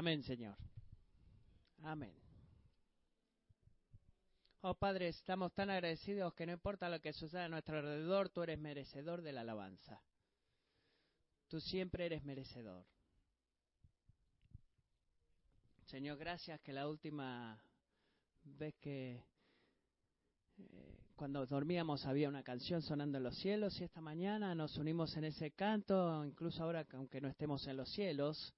Amén, Señor. Amén. Oh Padre, estamos tan agradecidos que no importa lo que suceda a nuestro alrededor, tú eres merecedor de la alabanza. Tú siempre eres merecedor. Señor, gracias que la última vez que eh, cuando dormíamos había una canción sonando en los cielos y esta mañana nos unimos en ese canto, incluso ahora aunque no estemos en los cielos,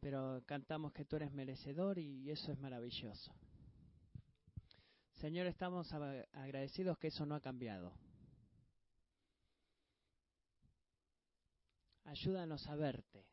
pero cantamos que tú eres merecedor y eso es maravilloso. Señor, estamos agradecidos que eso no ha cambiado. Ayúdanos a verte.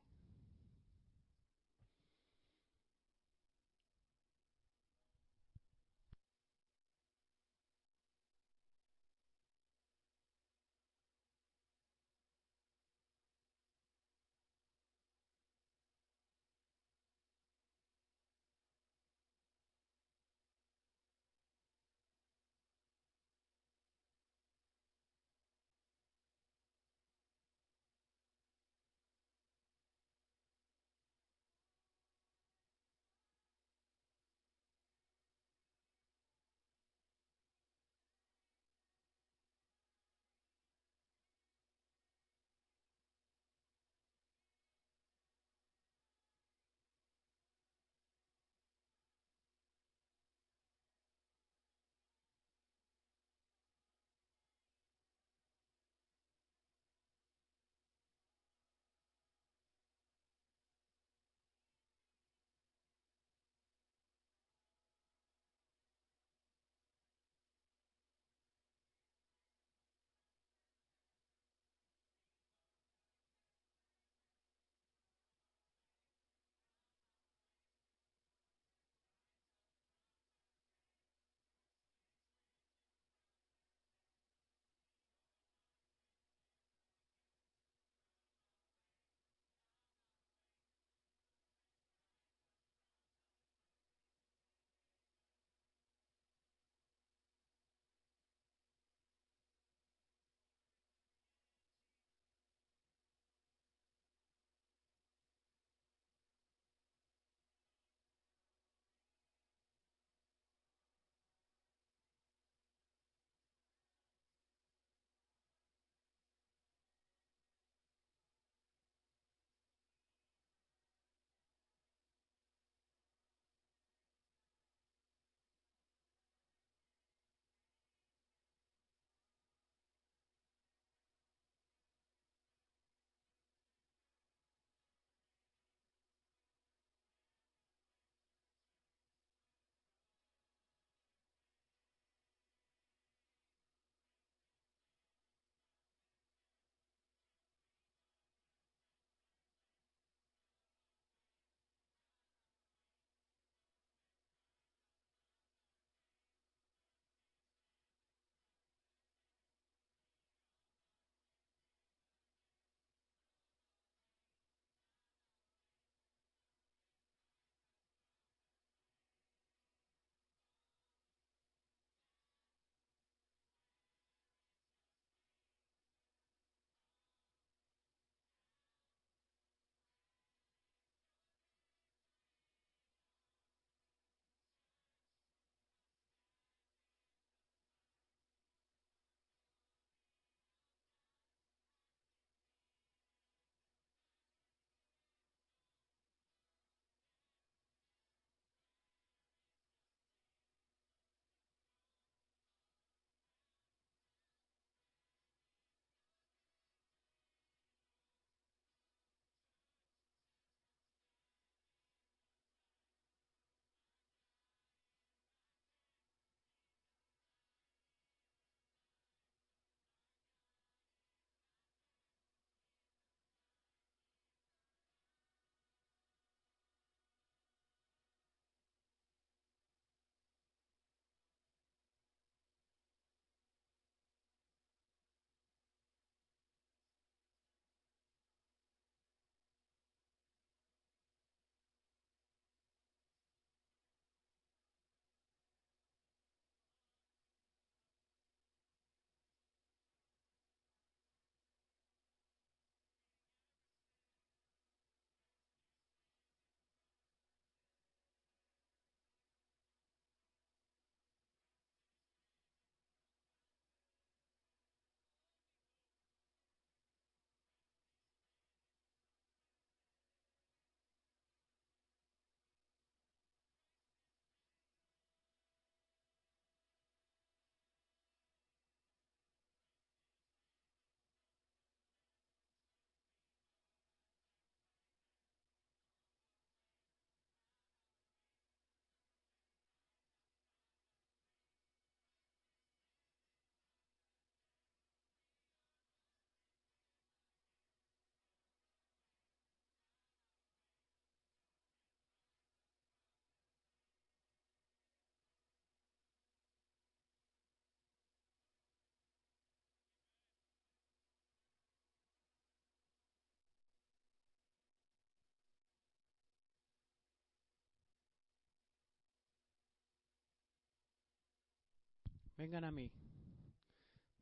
Vengan a mí.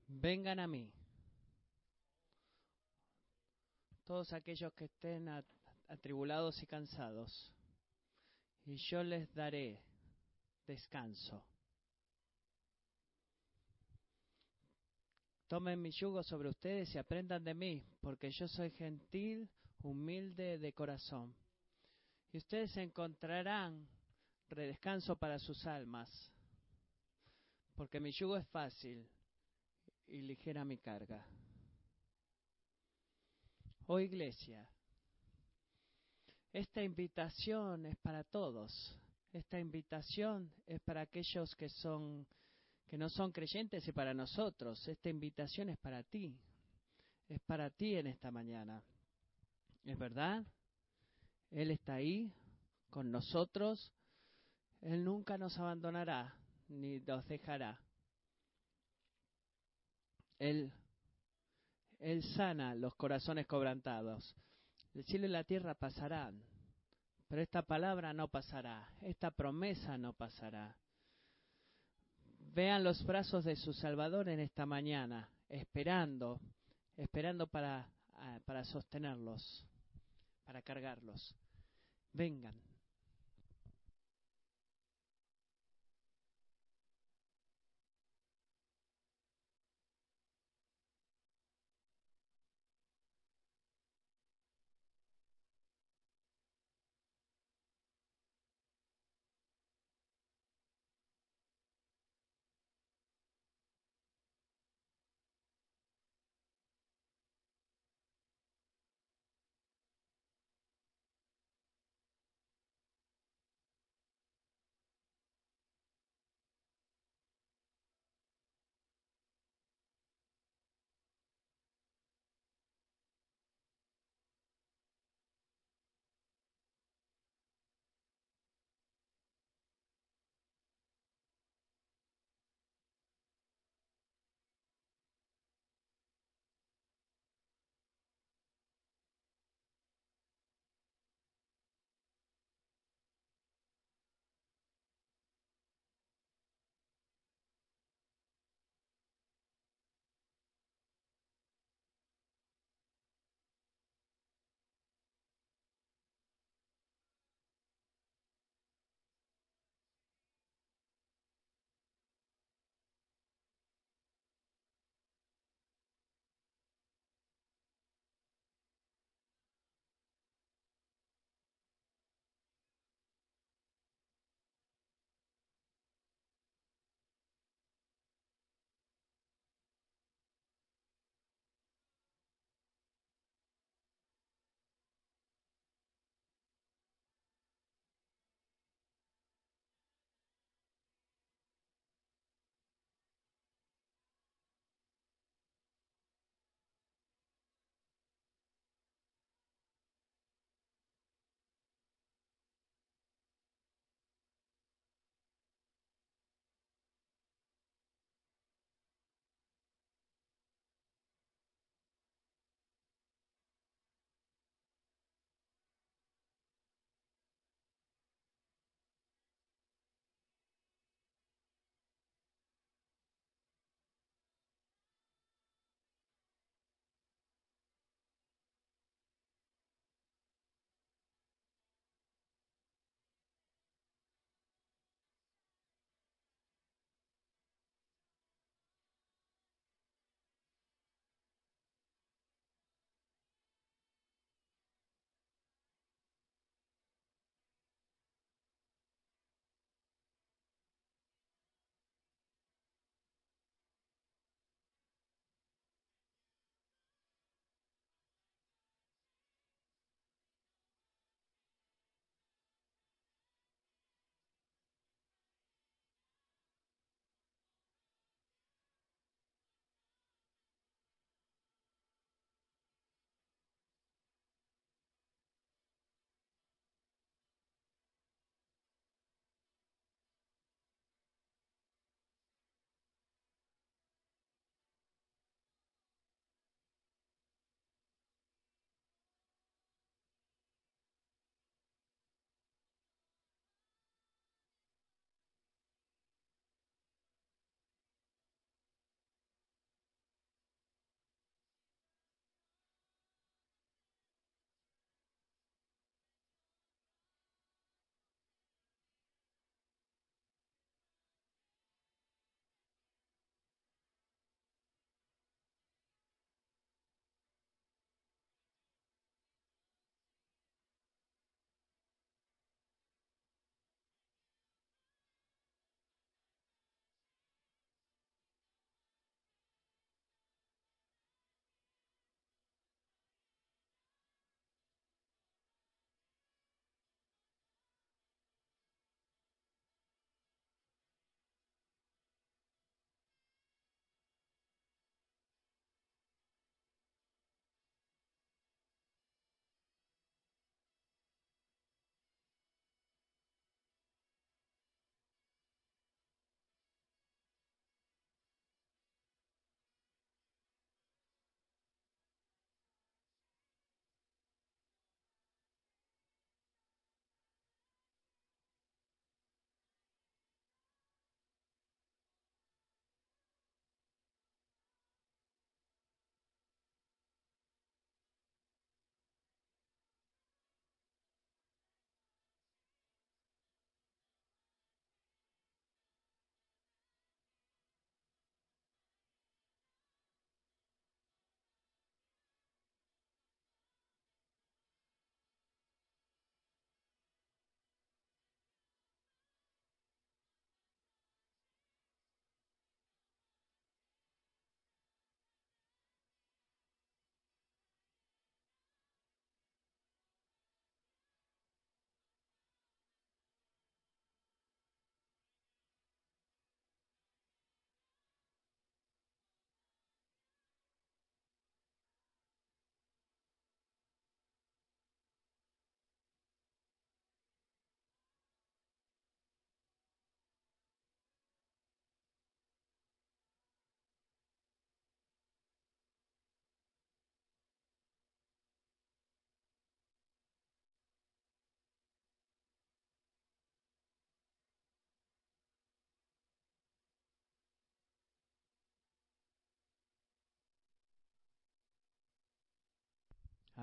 Vengan a mí. Todos aquellos que estén atribulados y cansados. Y yo les daré descanso. Tomen mi yugo sobre ustedes y aprendan de mí, porque yo soy gentil, humilde de corazón. Y ustedes encontrarán redescanso para sus almas, porque mi yugo es fácil y ligera mi carga. Oh iglesia, esta invitación es para todos. Esta invitación es para aquellos que son que no son creyentes y para nosotros. Esta invitación es para ti. Es para ti en esta mañana. ¿Es verdad? Él está ahí con nosotros. Él nunca nos abandonará ni nos dejará. Él, él sana los corazones cobrantados. El cielo y la tierra pasarán, pero esta palabra no pasará, esta promesa no pasará. Vean los brazos de su Salvador en esta mañana, esperando, esperando para, ah, para sostenerlos, para cargarlos. Vengan.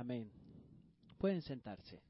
Amén. Pueden sentarse.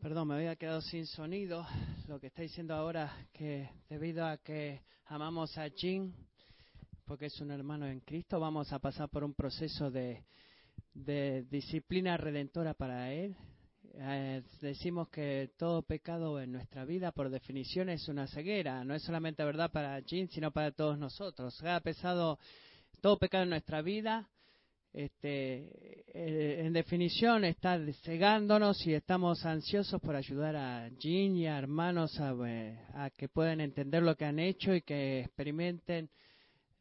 Perdón, me había quedado sin sonido. Lo que está diciendo ahora que debido a que amamos a Jim, porque es un hermano en Cristo, vamos a pasar por un proceso de, disciplina redentora para él. Eh, decimos que todo pecado en nuestra vida, por definición, es una ceguera. No es solamente verdad para Jim, sino para todos nosotros. Ha pesado todo pecado en nuestra vida este, eh, en definición, está cegándonos y estamos ansiosos por ayudar a Jean y a hermanos eh, a, que puedan entender lo que han hecho y que experimenten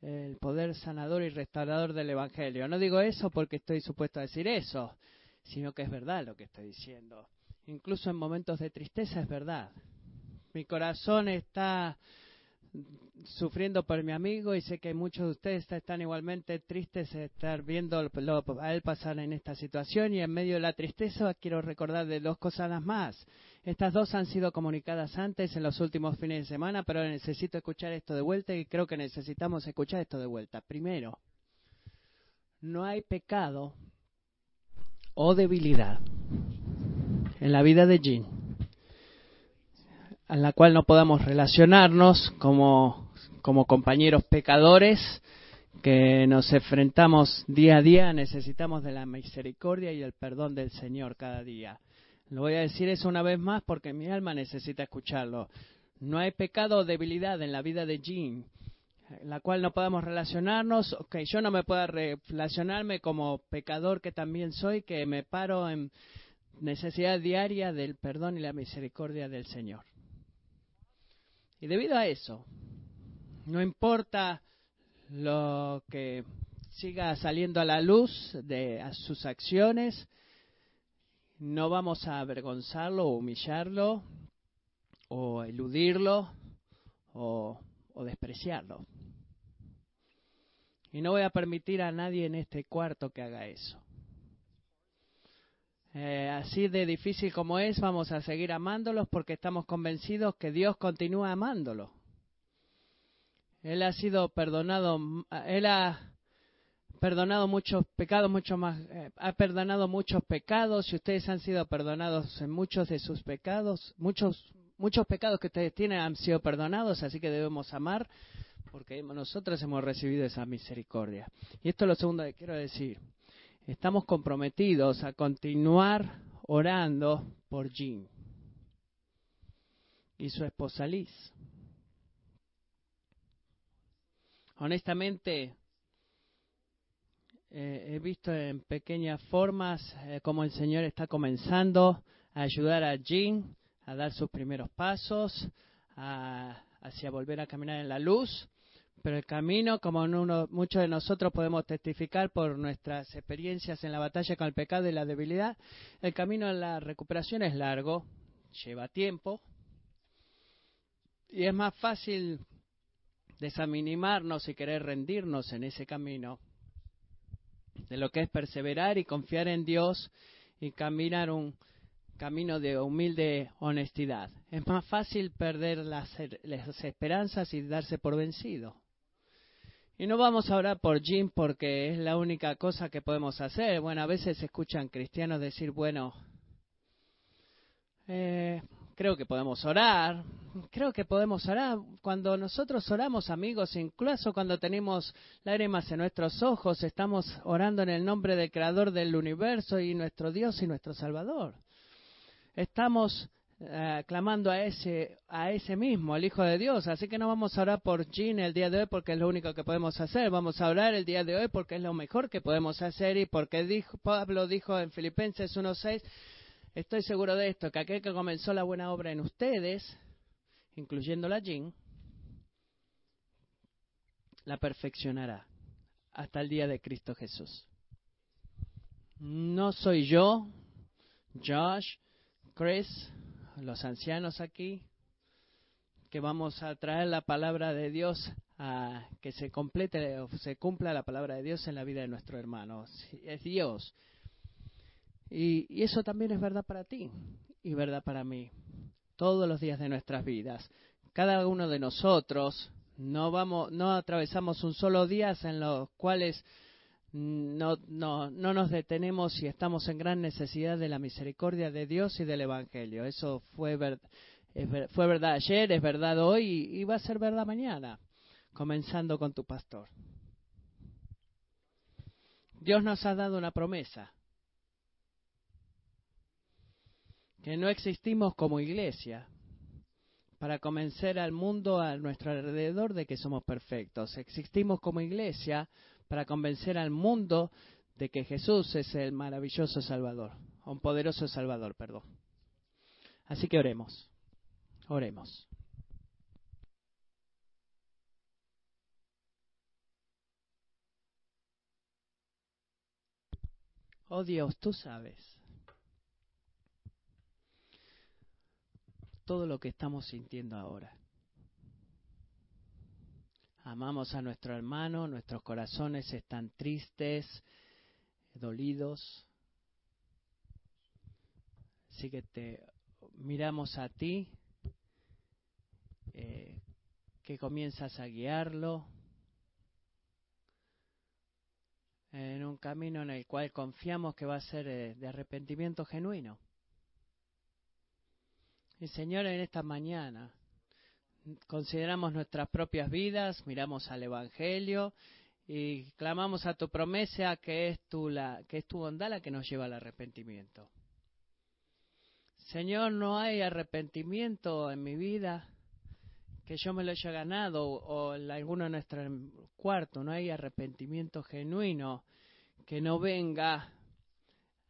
el poder sanador y restaurador del Evangelio. No digo eso porque estoy supuesto a decir eso, sino que es verdad lo que estoy diciendo. Incluso en momentos de tristeza es verdad. Mi corazón está sufriendo por mi amigo y sé que muchos de ustedes están igualmente tristes de estar viendo a él pasar en esta situación y en medio de la tristeza quiero recordar de dos cosas más. Estas dos han sido comunicadas antes en los últimos fines de semana, pero necesito escuchar esto de vuelta y creo que necesitamos escuchar esto de vuelta. Primero, no hay pecado o debilidad en la vida de Jean a la cual no podamos relacionarnos como, como compañeros pecadores que nos enfrentamos día a día, necesitamos de la misericordia y el perdón del Señor cada día. Lo voy a decir eso una vez más porque mi alma necesita escucharlo. No hay pecado o debilidad en la vida de Jean, la cual no podamos relacionarnos. Ok, yo no me puedo relacionarme como pecador que también soy, que me paro en necesidad diaria del perdón y la misericordia del Señor. Y debido a eso, no importa lo que siga saliendo a la luz de sus acciones, no vamos a avergonzarlo o humillarlo o eludirlo o, despreciarlo. Y no voy a permitir a nadie en este cuarto que haga eso. Eh, así de difícil como es, vamos a seguir amándolos porque estamos convencidos que Dios continúa amándolos. Él ha sido perdonado, él ha perdonado muchos pecados, mucho más, eh, ha perdonado muchos pecados y ustedes han sido perdonados en muchos de sus pecados, muchos muchos pecados que ustedes tienen han sido perdonados, así que debemos amar porque nosotros hemos recibido esa misericordia. Y esto es lo segundo que quiero decir. estamos comprometidos a continuar orando por Jean y su esposa Liz. Honestamente, eh, he visto en pequeñas formas eh, cómo el Señor está comenzando a ayudar a Jean a dar sus primeros pasos, hacia volver a caminar en la luz. Pero el camino, como muchos de nosotros podemos testificar por nuestras experiencias en la batalla con el pecado y la debilidad, el camino a la recuperación es largo, lleva tiempo, y es más fácil desaminimarnos y querer rendirnos en ese camino de lo que es perseverar y confiar en Dios y caminar un camino de humilde honestidad. Es más fácil perder las, las esperanzas y darse por vencido. Y no vamos a orar por Jim porque es la única cosa que podemos hacer. Bueno, a veces escuchan cristianos decir, bueno, eh, creo que podemos orar, creo que podemos orar. Cuando nosotros oramos, amigos, incluso cuando tenemos lágrimas en nuestros ojos, estamos orando en el nombre del Creador del universo y nuestro Dios y nuestro Salvador. Estamos eh, clamando a ese, a ese mismo, al Hijo de Dios. Así que no vamos a orar por Jean el día de hoy porque es lo único que podemos hacer. Vamos a orar el día de hoy porque es lo mejor que podemos hacer y porque dijo, Pablo dijo en Filipenses 1.6 Estoy seguro de esto, que aquel que comenzó la buena obra en ustedes, incluyendo la Jean, la perfeccionará hasta el día de Cristo Jesús. No soy yo, Josh, Chris, los ancianos aquí, que vamos a traer la palabra de Dios a que se complete o se cumpla la palabra de Dios en la vida de nuestro hermano. Es Dios y, eso también es verdad para ti y verdad para mí. Todos los días de nuestras vidas. Cada uno de nosotros no vamos, no atravesamos un solo día en los cuales no, no, no nos detenemos y estamos en gran necesidad de la misericordia de Dios y del Evangelio. Eso fue, fue verdad ayer, es verdad hoy y va a ser verdad mañana, comenzando con tu pastor. Dios nos ha dado una promesa que no existimos como iglesia para convencer al mundo a nuestro alrededor de que somos perfectos. Existimos como iglesia para convencer al mundo de que Jesús es el maravilloso Salvador, un poderoso Salvador, perdón. Así que oremos, oremos. Oh Dios, tú sabes todo lo que estamos sintiendo ahora. Amamos a nuestro hermano, nuestros corazones están tristes, dolidos. Así que te miramos a ti, eh, que comienzas a guiarlo en un camino en el cual confiamos que va a ser eh, de arrepentimiento genuino. Y Señor, en esta mañana. Consideramos nuestras propias vidas, miramos al Evangelio y clamamos a tu promesa que es tu, que es tu bondad la que nos lleva al arrepentimiento. Señor, no hay arrepentimiento en mi vida que yo me lo haya ganado o en alguno de nuestros cuartos, no hay arrepentimiento genuino que no venga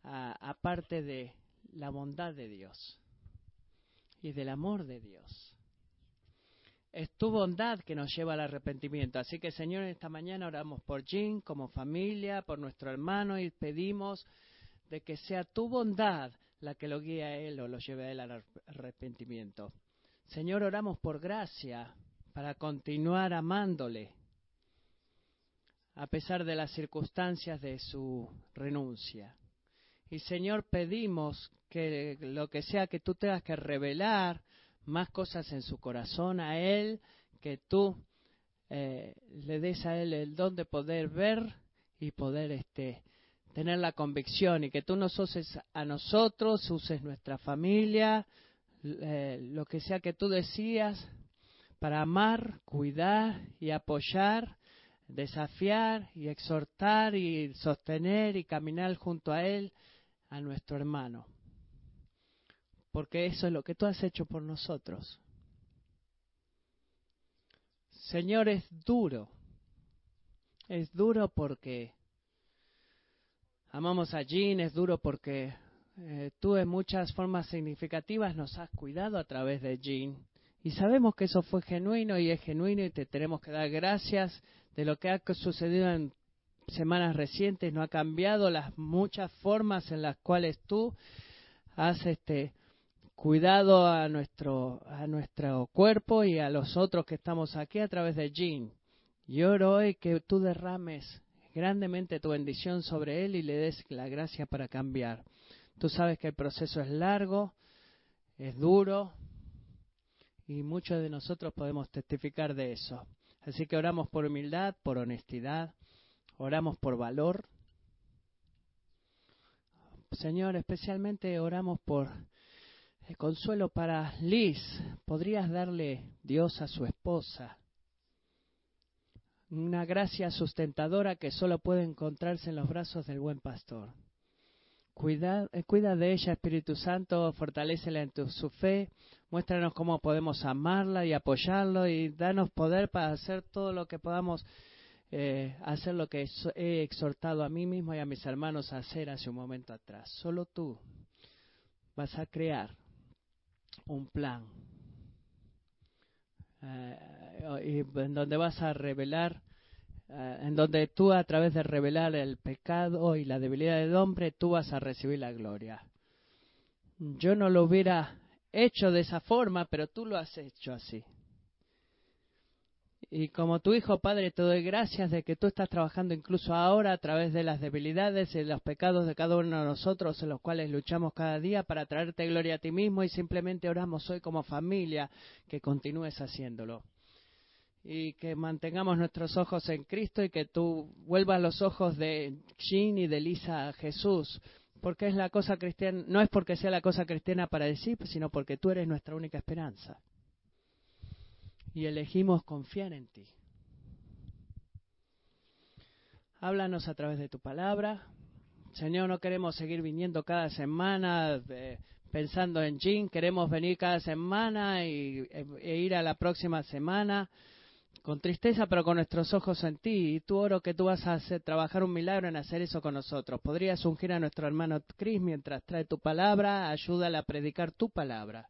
aparte de la bondad de Dios y del amor de Dios. Es tu bondad que nos lleva al arrepentimiento. Así que, Señor, esta mañana oramos por Jim como familia, por nuestro hermano y pedimos de que sea tu bondad la que lo guíe a él o lo lleve a él al arrepentimiento. Señor, oramos por gracia para continuar amándole a pesar de las circunstancias de su renuncia. Y Señor, pedimos que lo que sea que tú tengas que revelar más cosas en su corazón a Él, que tú eh, le des a Él el don de poder ver y poder este, tener la convicción y que tú nos uses a nosotros, uses nuestra familia, eh, lo que sea que tú decías, para amar, cuidar y apoyar desafiar y exhortar y sostener y caminar junto a Él, a nuestro hermano. Porque eso es lo que tú has hecho por nosotros. Señor, es duro. Es duro porque amamos a Jean, es duro porque eh, tú en muchas formas significativas nos has cuidado a través de Jean. Y sabemos que eso fue genuino y es genuino y te tenemos que dar gracias de lo que ha sucedido en semanas recientes. No ha cambiado las muchas formas en las cuales tú has este, cuidado a nuestro, a nuestro cuerpo y a los otros que estamos aquí a través de Jean. Y oro hoy que tú derrames grandemente tu bendición sobre él y le des la gracia para cambiar. Tú sabes que el proceso es largo, es duro y muchos de nosotros podemos testificar de eso. Así que oramos por humildad, por honestidad, oramos por valor. Señor, especialmente oramos por el consuelo para Liz. ¿Podrías darle Dios a su esposa? Una gracia sustentadora que solo puede encontrarse en los brazos del buen pastor. Cuida, eh, cuida de ella, Espíritu Santo, fortalecela en tu, su fe, muéstranos cómo podemos amarla y apoyarlo y danos poder para hacer todo lo que podamos eh, hacer lo que he exhortado a mí mismo y a mis hermanos a hacer hace un momento atrás. Solo tú vas a crear un plan eh, en donde vas a revelar, eh, en donde tú a través de revelar el pecado y la debilidad del hombre, tú vas a recibir la gloria. Yo no lo hubiera hecho de esa forma, pero tú lo has hecho así. Y como tu hijo, Padre, te doy gracias de que tú estás trabajando incluso ahora a través de las debilidades y los pecados de cada uno de nosotros en los cuales luchamos cada día para traerte gloria a ti mismo y simplemente oramos hoy como familia que continúes haciéndolo. Y que mantengamos nuestros ojos en Cristo y que tú vuelvas los ojos de Jean y de Lisa a Jesús. Porque es la cosa cristiana, no es porque sea la cosa cristiana para decir, sino porque tú eres nuestra única esperanza y elegimos confiar en ti. Háblanos a través de tu palabra. Señor, no queremos seguir viniendo cada semana eh, pensando en Jim, queremos venir cada semana y, e ir a la próxima semana con tristeza, pero con nuestros ojos en ti. Y tú oro que tú vas a hacer, trabajar un milagro en hacer eso con nosotros. Podrías ungir a nuestro hermano Chris mientras trae tu palabra, ayúdale a predicar tu palabra.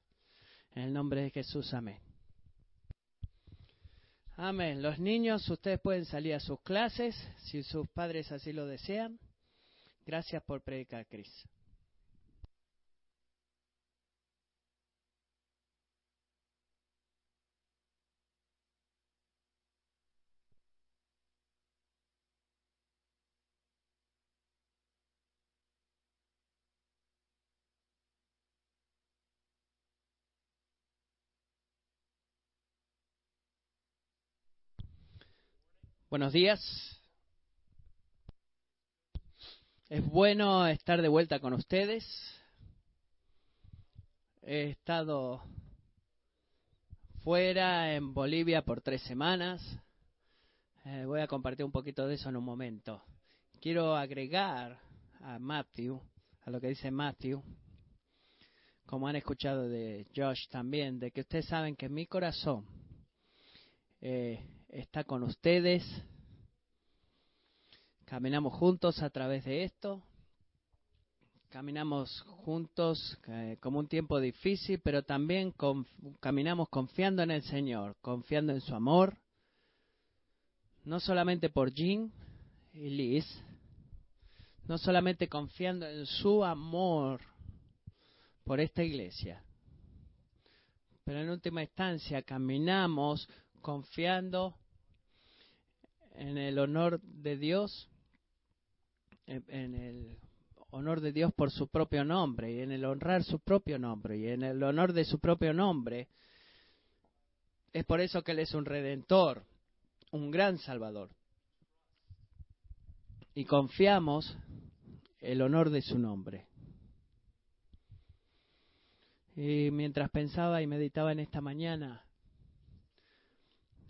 En el nombre de Jesús, amén. Amén. Los niños, ustedes pueden salir a sus clases si sus padres así lo desean. Gracias por predicar, Cris. Buenos días. Es bueno estar de vuelta con ustedes. He estado fuera en Bolivia por tres semanas. Eh, voy a compartir un poquito de eso en un momento. Quiero agregar a Matthew, a lo que dice Matthew, como han escuchado de Josh también, de que ustedes saben que mi corazón eh, está con ustedes. Caminamos juntos a través de esto. Caminamos juntos eh, como un tiempo difícil, pero también caminamos confiando en el Señor, confiando en su amor. No solamente por Jean y Liz, no solamente confiando en su amor por esta iglesia, pero en última instancia caminamos confiando en el honor de Dios, en el honor de Dios por su propio nombre y en el honrar su propio nombre y en el honor de su propio nombre. Es por eso que Él es un redentor, un gran salvador. Y confiamos el honor de su nombre. Y mientras pensaba y meditaba en esta mañana,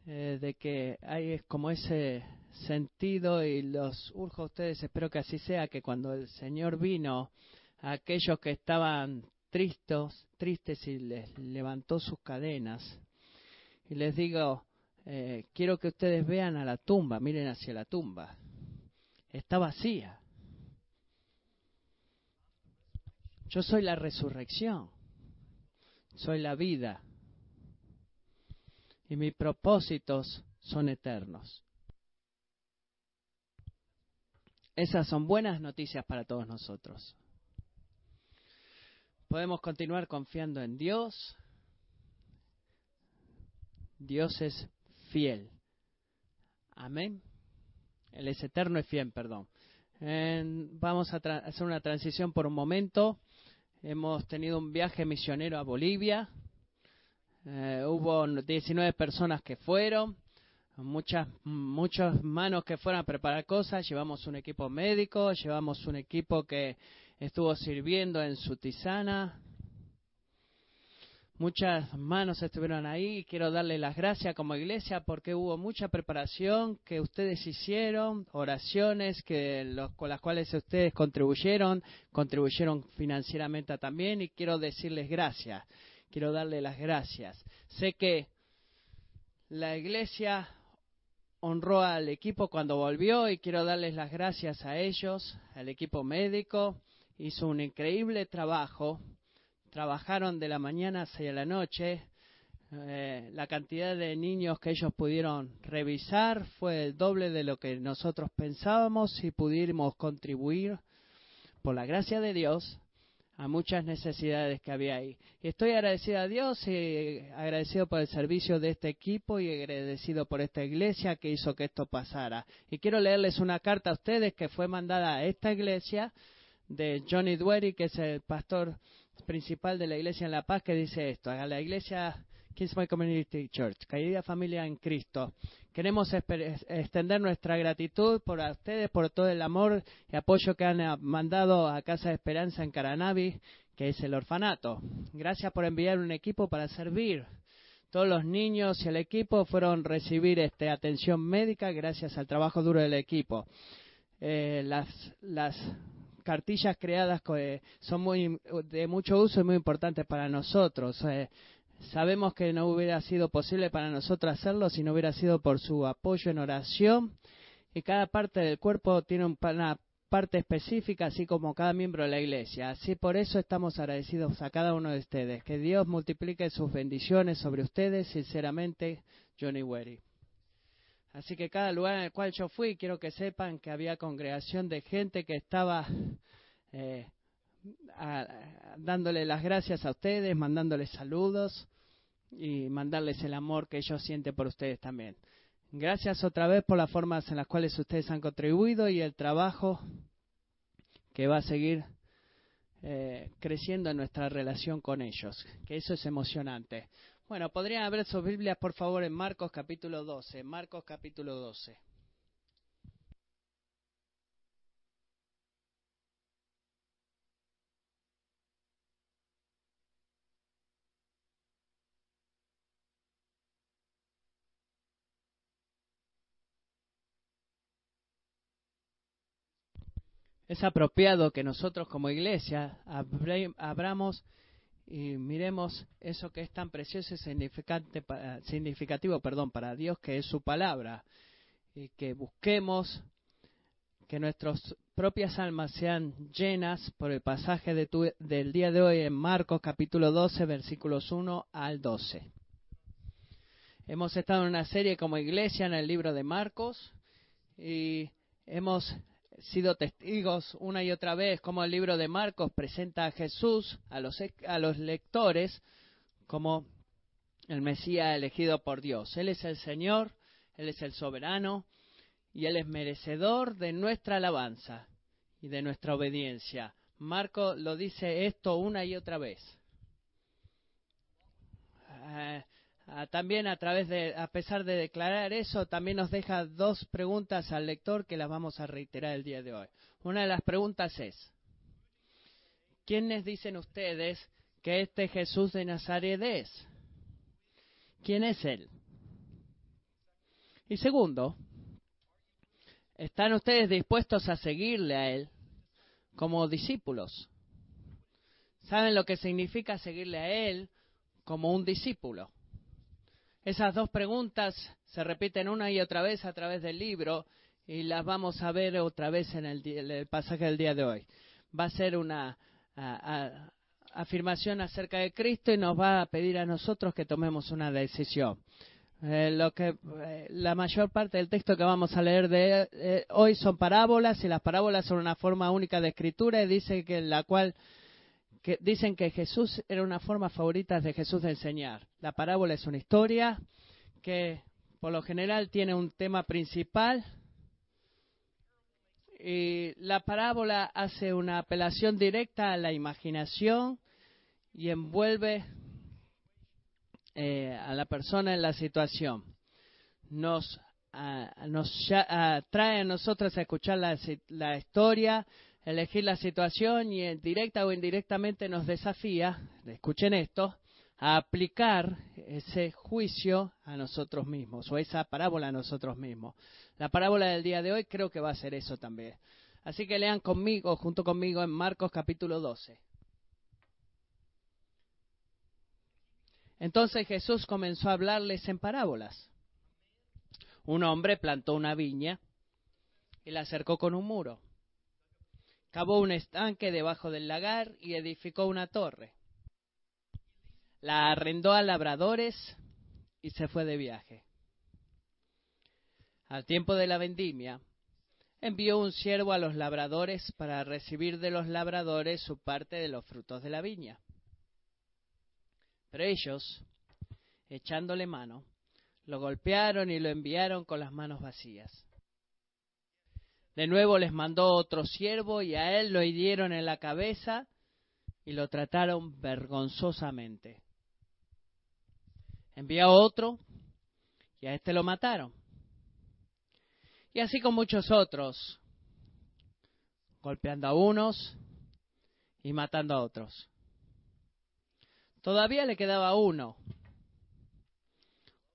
eh, de que hay como ese sentido y los urjo a ustedes, espero que así sea, que cuando el Señor vino, a aquellos que estaban tristes, tristes y les levantó sus cadenas, y les digo, eh, quiero que ustedes vean a la tumba, miren hacia la tumba, está vacía. Yo soy la resurrección, soy la vida, y mis propósitos son eternos. Esas son buenas noticias para todos nosotros. Podemos continuar confiando en Dios. Dios es fiel. Amén. Él es eterno y fiel, perdón. vamos a hacer una transición por un momento. Hemos tenido un viaje misionero a Bolivia. Eh, hubo 19 personas que fueron muchas, muchas manos que fueron a preparar cosas, llevamos un equipo médico, llevamos un equipo que estuvo sirviendo en su tisana. Muchas manos estuvieron ahí quiero darle las gracias como iglesia porque hubo mucha preparación que ustedes hicieron, oraciones que con las cuales ustedes contribuyeron, contribuyeron financieramente también y quiero decirles gracias, quiero darle las gracias. Sé que la iglesia honró al equipo cuando volvió y quiero darles las gracias a ellos, al equipo médico. Hizo un increíble trabajo. Trabajaron de la mañana hacia la noche. Eh, la cantidad de niños que ellos pudieron revisar fue el doble de lo que nosotros pensábamos y pudimos contribuir, por la gracia de Dios, a muchas necesidades que había ahí. Y estoy agradecido a Dios y agradecido por el servicio de este equipo y agradecido por esta iglesia que hizo que esto pasara. Y quiero leerles una carta a ustedes que fue mandada a esta iglesia de Johnny Dwery, que es el pastor principal de la iglesia en La Paz, que dice esto, a la iglesia Kingsway Community Church, querida familia en Cristo. Queremos extender nuestra gratitud por ustedes, por todo el amor y apoyo que han mandado a Casa de Esperanza en Caranavi, que es el orfanato. Gracias por enviar un equipo para servir. Todos los niños y el equipo fueron a recibir este, atención médica gracias al trabajo duro del equipo. Eh, las, las cartillas creadas eh, son muy, de mucho uso y muy importantes para nosotros. Eh, Sabemos que no hubiera sido posible para nosotros hacerlo si no hubiera sido por su apoyo en oración. Y cada parte del cuerpo tiene una parte específica, así como cada miembro de la iglesia. Así por eso estamos agradecidos a cada uno de ustedes. Que Dios multiplique sus bendiciones sobre ustedes, sinceramente, Johnny Wery. Así que cada lugar en el cual yo fui, quiero que sepan que había congregación de gente que estaba eh, dándole las gracias a ustedes, mandándoles saludos y mandarles el amor que ellos sienten por ustedes también. Gracias otra vez por las formas en las cuales ustedes han contribuido y el trabajo que va a seguir eh, creciendo en nuestra relación con ellos, que eso es emocionante. Bueno, podrían abrir sus Biblias, por favor, en Marcos capítulo 12. Marcos capítulo 12. Es apropiado que nosotros como iglesia abramos y miremos eso que es tan precioso y significativo perdón, para Dios, que es su palabra, y que busquemos que nuestras propias almas sean llenas por el pasaje de del día de hoy en Marcos capítulo 12, versículos 1 al 12. Hemos estado en una serie como iglesia en el libro de Marcos y hemos sido testigos una y otra vez como el libro de Marcos presenta a Jesús a los, a los lectores como el Mesías elegido por Dios. Él es el Señor, Él es el soberano y Él es merecedor de nuestra alabanza y de nuestra obediencia. Marcos lo dice esto una y otra vez. Eh, también a través de, a pesar de declarar eso, también nos deja dos preguntas al lector que las vamos a reiterar el día de hoy. Una de las preguntas es, ¿quiénes dicen ustedes que este Jesús de Nazaret es? ¿Quién es Él? Y segundo, ¿Están ustedes dispuestos a seguirle a Él como discípulos? ¿Saben lo que significa seguirle a Él como un discípulo? Esas dos preguntas se repiten una y otra vez a través del libro y las vamos a ver otra vez en el, pasaje del día de hoy. Va a ser una afirmación acerca de Cristo y nos va a pedir a nosotros que tomemos una decisión. Eh, lo que eh, la mayor parte del texto que vamos a leer de eh, hoy son parábolas y las parábolas son una forma única de escritura y dice que la cual que dicen que Jesús era una forma favorita de Jesús de enseñar. La parábola es una historia que por lo general tiene un tema principal y la parábola hace una apelación directa a la imaginación y envuelve eh, a la persona en la situación. Nos, nos trae a nosotros a escuchar la historia, elegir la situación y directa o indirectamente nos desafía, escuchen esto, a aplicar ese juicio a nosotros mismos o esa parábola a nosotros mismos. La parábola del día de hoy creo que va a ser eso también. Así que lean conmigo, junto conmigo, en Marcos capítulo 12. Entonces Jesús comenzó a hablarles en parábolas. Un hombre plantó una viña y la acercó con un muro. Cavó un estanque debajo del lagar y edificó una torre. La arrendó a labradores y se fue de viaje. Al tiempo de la vendimia, envió un siervo a los labradores para recibir de los labradores su parte de los frutos de la viña. Pero ellos, echándole mano, lo golpearon y lo enviaron con las manos vacías. De nuevo les mandó otro siervo y a él lo hirieron en la cabeza y lo trataron vergonzosamente. Envió otro y a este lo mataron. Y así con muchos otros, golpeando a unos y matando a otros. Todavía le quedaba uno,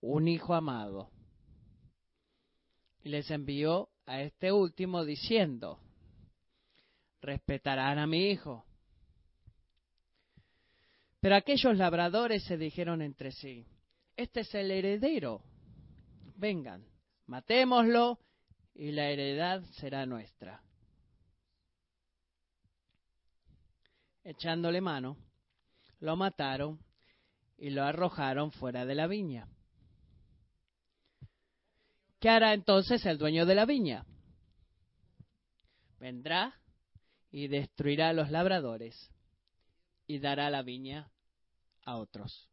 un hijo amado. Y les envió a este último diciendo, respetarán a mi hijo. Pero aquellos labradores se dijeron entre sí, este es el heredero, vengan, matémoslo y la heredad será nuestra. Echándole mano, lo mataron y lo arrojaron fuera de la viña. ¿Qué hará entonces el dueño de la viña? Vendrá y destruirá a los labradores y dará la viña a otros.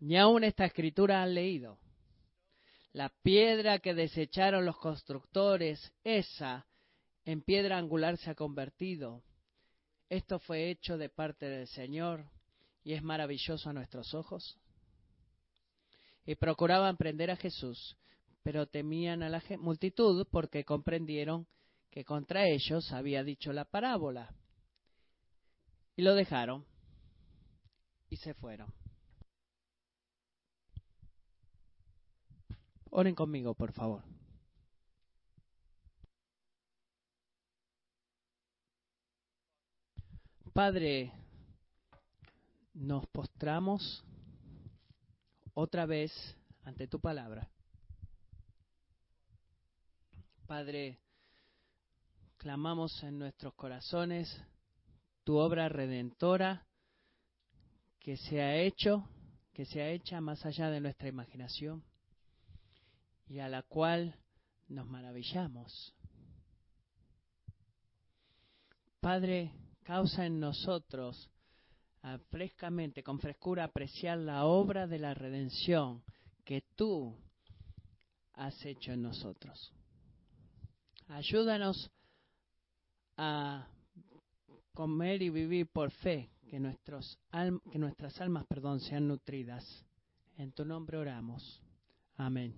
Ni aún esta escritura han leído. La piedra que desecharon los constructores, esa en piedra angular se ha convertido esto fue hecho de parte del Señor y es maravilloso a nuestros ojos. Y procuraban prender a Jesús, pero temían a la multitud porque comprendieron que contra ellos había dicho la parábola. Y lo dejaron y se fueron. Oren conmigo, por favor. Padre, nos postramos otra vez ante tu palabra. Padre, clamamos en nuestros corazones tu obra redentora que se ha hecho, que se ha hecha más allá de nuestra imaginación y a la cual nos maravillamos. Padre, causa en nosotros frescamente, con frescura, apreciar la obra de la redención que tú has hecho en nosotros. Ayúdanos a comer y vivir por fe, que, nuestros que nuestras almas perdón, sean nutridas. En tu nombre oramos. Amén.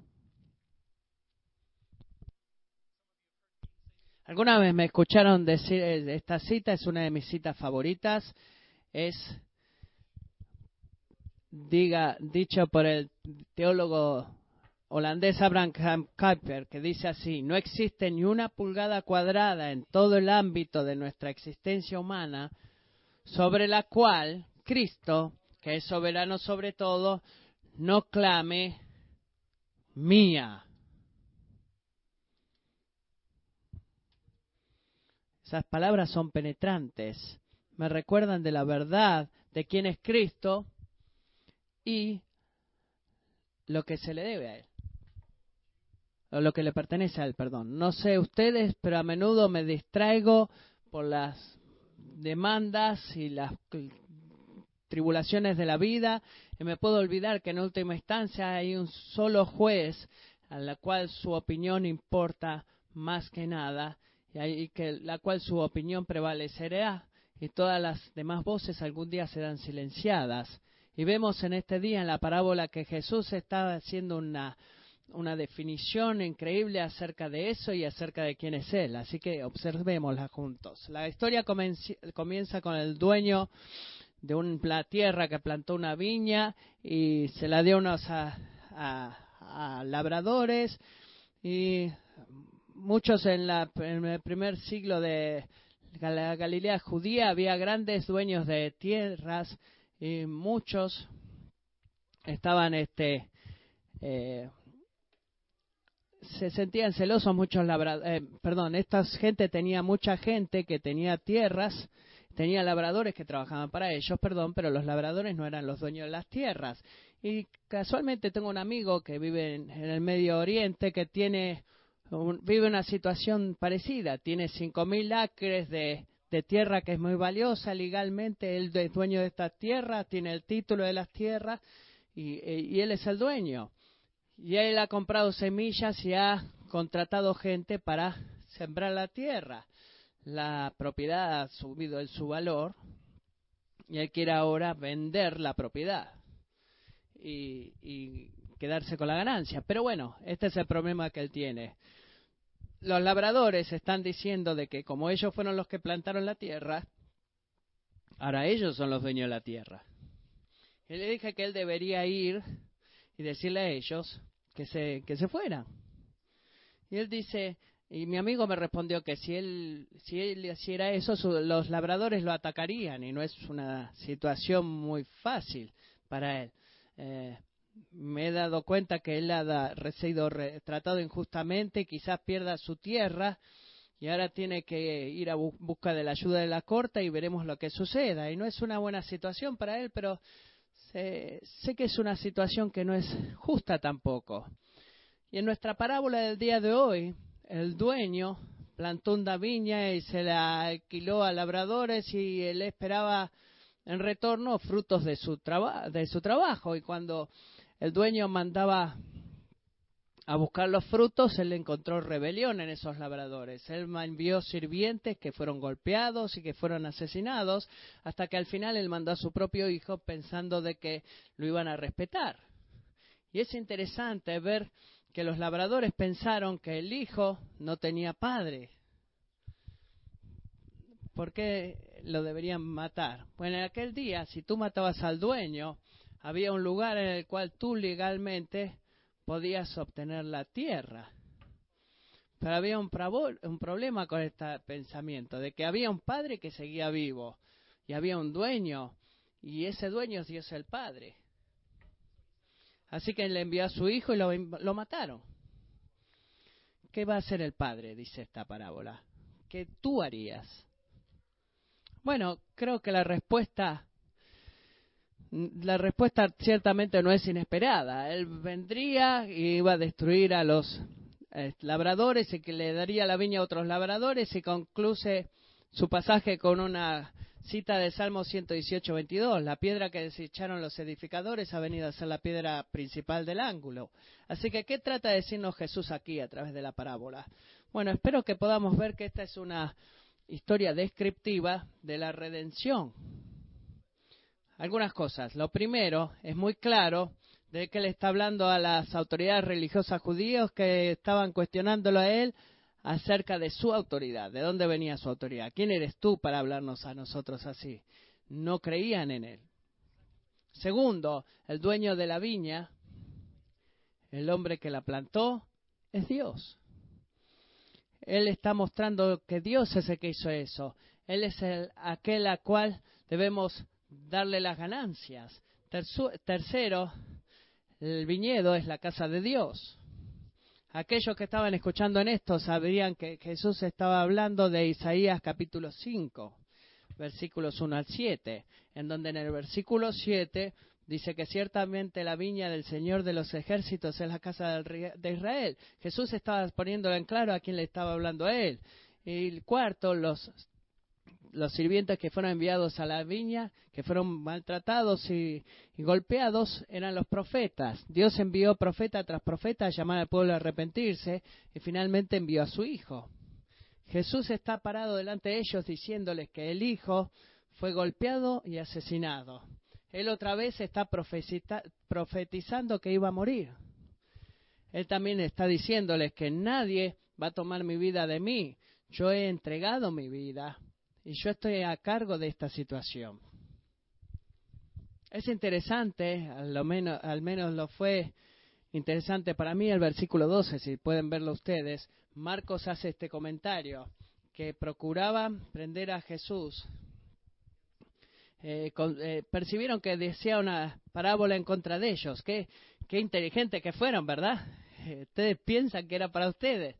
Alguna vez me escucharon decir, eh, esta cita es una de mis citas favoritas, es diga, dicho por el teólogo holandés Abraham Kuyper, que dice así, no existe ni una pulgada cuadrada en todo el ámbito de nuestra existencia humana sobre la cual Cristo, que es soberano sobre todo, no clame mía. Esas palabras son penetrantes, me recuerdan de la verdad de quién es Cristo y lo que se le debe a Él. O lo que le pertenece a Él, perdón. No sé ustedes, pero a menudo me distraigo por las demandas y las tribulaciones de la vida y me puedo olvidar que en última instancia hay un solo juez a la cual su opinión importa más que nada y que la cual su opinión prevalecerá y todas las demás voces algún día serán silenciadas. Y vemos en este día en la parábola que Jesús está haciendo una, una definición increíble acerca de eso y acerca de quién es Él. Así que observémosla juntos. La historia comienza con el dueño de una tierra que plantó una viña y se la dio unos a, a, labradores y muchos en, la, en el primer siglo de la Galilea judía había grandes dueños de tierras y muchos estaban este eh, se sentían celosos muchos labradores, eh, perdón, esta gente tenía mucha gente que tenía tierras tenía labradores que trabajaban para ellos, perdón, pero los labradores no eran los dueños de las tierras. Y casualmente tengo un amigo que vive en, el Medio Oriente que tiene vive una situación parecida. Tiene 5.000 acres de, de tierra que es muy valiosa legalmente. Él es dueño de estas tierras, tiene el título de las tierras y, y él es el dueño. Y él ha comprado semillas y ha contratado gente para sembrar la tierra la propiedad ha subido en su valor y él quiere ahora vender la propiedad y, y, quedarse con la ganancia. Pero bueno, este es el problema que él tiene. Los labradores están diciendo de que como ellos fueron los que plantaron la tierra, ahora ellos son los dueños de la tierra. Y le dije que él debería ir y decirle a ellos que se, que se fueran. Y él dice, y mi amigo me respondió que si él, si él hiciera eso, los labradores lo atacarían y no es una situación muy fácil para él. Eh, me he dado cuenta que él ha sido tratado injustamente, quizás pierda su tierra y ahora tiene que ir a busca de la ayuda de la corte y veremos lo que suceda. Y no es una buena situación para él, pero sé que es una situación que no es justa tampoco. Y en nuestra parábola del día de hoy, el dueño plantó una viña y se la alquiló a labradores y él esperaba en retorno frutos de su, de su trabajo. Y cuando el dueño mandaba a buscar los frutos, él encontró rebelión en esos labradores. Él envió sirvientes que fueron golpeados y que fueron asesinados, hasta que al final él mandó a su propio hijo pensando de que lo iban a respetar. Y es interesante ver que los labradores pensaron que el hijo no tenía padre. ¿Por qué lo deberían matar? Bueno, en aquel día, si tú matabas al dueño, había un lugar en el cual tú legalmente podías obtener la tierra. Pero había un, un problema con este pensamiento, de que había un padre que seguía vivo y había un dueño, y ese dueño es Dios el Padre. Así que le envió a su hijo y lo, lo mataron. ¿Qué va a hacer el padre? Dice esta parábola. ¿Qué tú harías? Bueno, creo que la respuesta, la respuesta ciertamente no es inesperada. Él vendría y iba a destruir a los eh, labradores y que le daría la viña a otros labradores y concluye su pasaje con una Cita de Salmo 118, 22. La piedra que desecharon los edificadores ha venido a ser la piedra principal del ángulo. Así que, ¿qué trata de decirnos Jesús aquí a través de la parábola? Bueno, espero que podamos ver que esta es una historia descriptiva de la redención. Algunas cosas. Lo primero, es muy claro de que le está hablando a las autoridades religiosas judíos que estaban cuestionándolo a él acerca de su autoridad, de dónde venía su autoridad. ¿Quién eres tú para hablarnos a nosotros así? No creían en él. Segundo, el dueño de la viña el hombre que la plantó es Dios. Él está mostrando que Dios es el que hizo eso. Él es el, aquel a cual debemos darle las ganancias. tercero, el viñedo es la casa de Dios. Aquellos que estaban escuchando en esto sabrían que Jesús estaba hablando de Isaías capítulo 5, versículos 1 al 7, en donde en el versículo 7 dice que ciertamente la viña del Señor de los ejércitos es la casa de Israel. Jesús estaba poniéndolo en claro a quién le estaba hablando a él. Y el cuarto, los los sirvientes que fueron enviados a la viña, que fueron maltratados y, golpeados, eran los profetas. Dios envió profeta tras profeta a llamar al pueblo a arrepentirse y finalmente envió a su Hijo. Jesús está parado delante de ellos diciéndoles que el Hijo fue golpeado y asesinado. Él otra vez está profetizando que iba a morir. Él también está diciéndoles que nadie va a tomar mi vida de mí. Yo he entregado mi vida y yo estoy a cargo de esta situación. Es interesante, al menos, lo fue interesante para mí el versículo 12, si pueden verlo ustedes. Marcos hace este comentario, que procuraba prender a Jesús. Eh, eh, percibieron que decía una parábola en contra de ellos. Qué, qué inteligentes que fueron, ¿verdad? ustedes piensan que era para ustedes.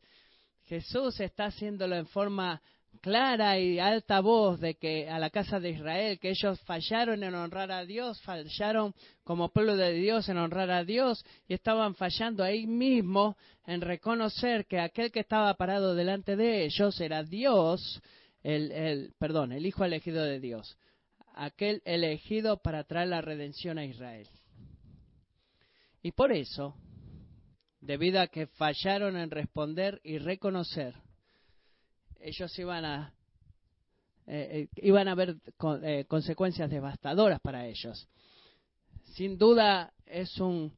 Jesús está haciéndolo en forma clara y alta voz de que a la casa de Israel, que ellos fallaron en honrar a Dios, fallaron como pueblo de Dios en honrar a Dios y estaban fallando ahí mismo en reconocer que aquel que estaba parado delante de ellos era Dios, el, el perdón, el Hijo elegido de Dios, aquel elegido para traer la redención a Israel. Y por eso, debido a que fallaron en responder y reconocer, ellos iban a eh, eh, iban a haber eh, consecuencias devastadoras para ellos. Sin duda es un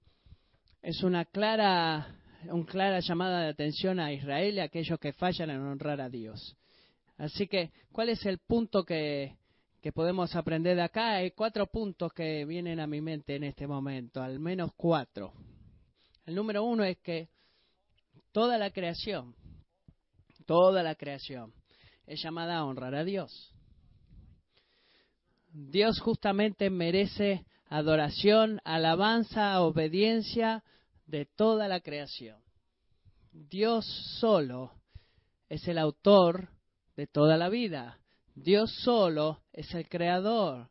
es una clara un clara llamada de atención a Israel y a aquellos que fallan en honrar a Dios. Así que, ¿cuál es el punto que, que podemos aprender de acá? Hay cuatro puntos que vienen a mi mente en este momento, al menos cuatro. El número uno es que toda la creación toda la creación, es llamada a honrar a Dios. Dios justamente merece adoración, alabanza, obediencia de toda la creación. Dios solo es el autor de toda la vida. Dios solo es el creador.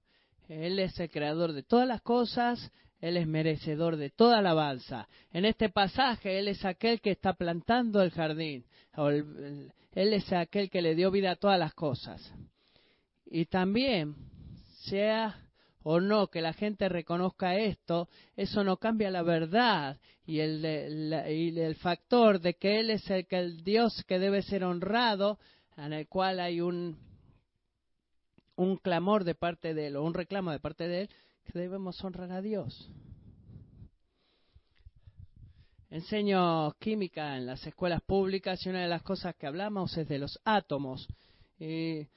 Él es el creador de todas las cosas, Él es merecedor de toda alabanza. En este pasaje, Él es aquel que está plantando el jardín. Él es aquel que le dio vida a todas las cosas. Y también, sea o no que la gente reconozca esto, eso no cambia la verdad y el, el factor de que Él es el, que el Dios que debe ser honrado, en el cual hay un, un clamor de parte de Él o un reclamo de parte de Él, que debemos honrar a Dios. Enseño química en las escuelas públicas y una de las cosas que hablamos es de los átomos. Y,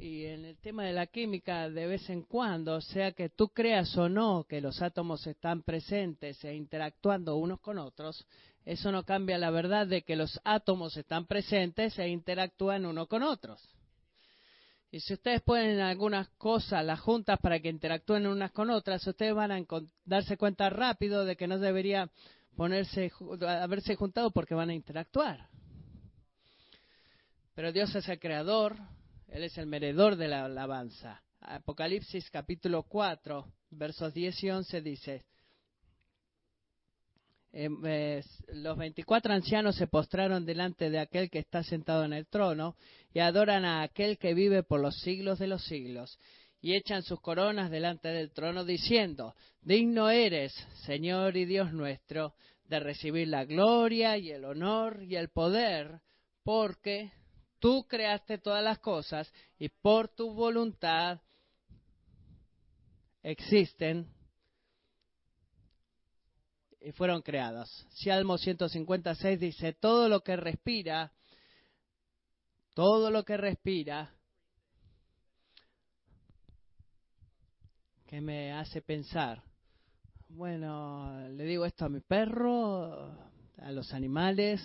en el tema de la química, de vez en cuando, sea que tú creas o no que los átomos están presentes e interactuando unos con otros, eso no cambia la verdad de que los átomos están presentes e interactúan unos con otros. Y si ustedes ponen algunas cosas, las juntas, para que interactúen unas con otras, ustedes van a darse cuenta rápido de que no debería ponerse, haberse juntado porque van a interactuar. Pero Dios es el creador, Él es el meredor de la alabanza. Apocalipsis capítulo 4, versos 10 y 11 dice, los 24 ancianos se postraron delante de aquel que está sentado en el trono y adoran a aquel que vive por los siglos de los siglos. Y echan sus coronas delante del trono diciendo, digno eres, Señor y Dios nuestro, de recibir la gloria y el honor y el poder, porque tú creaste todas las cosas y por tu voluntad existen fueron creadas. Salmo 156 dice, todo lo que respira, todo lo que respira, que me hace pensar bueno, le digo esto a mi perro, a los animales,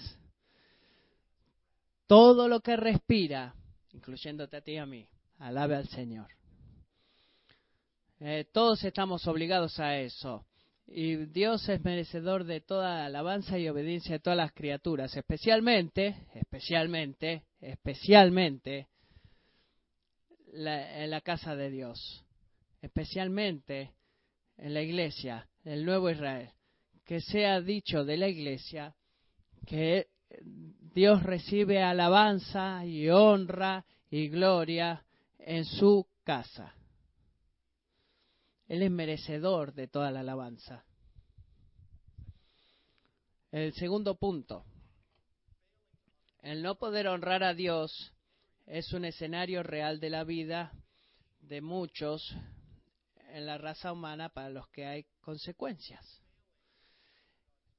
todo lo que respira, incluyéndote a ti y a mí, alabe al Señor. Eh, todos estamos obligados a eso. Y Dios es merecedor de toda alabanza y obediencia de todas las criaturas, especialmente, especialmente, especialmente en la casa de Dios, especialmente en la iglesia, el nuevo Israel. Que sea dicho de la iglesia que Dios recibe alabanza y honra y gloria en su casa. Él es merecedor de toda la alabanza. El segundo punto. El no poder honrar a Dios es un escenario real de la vida de muchos en la raza humana para los que hay consecuencias.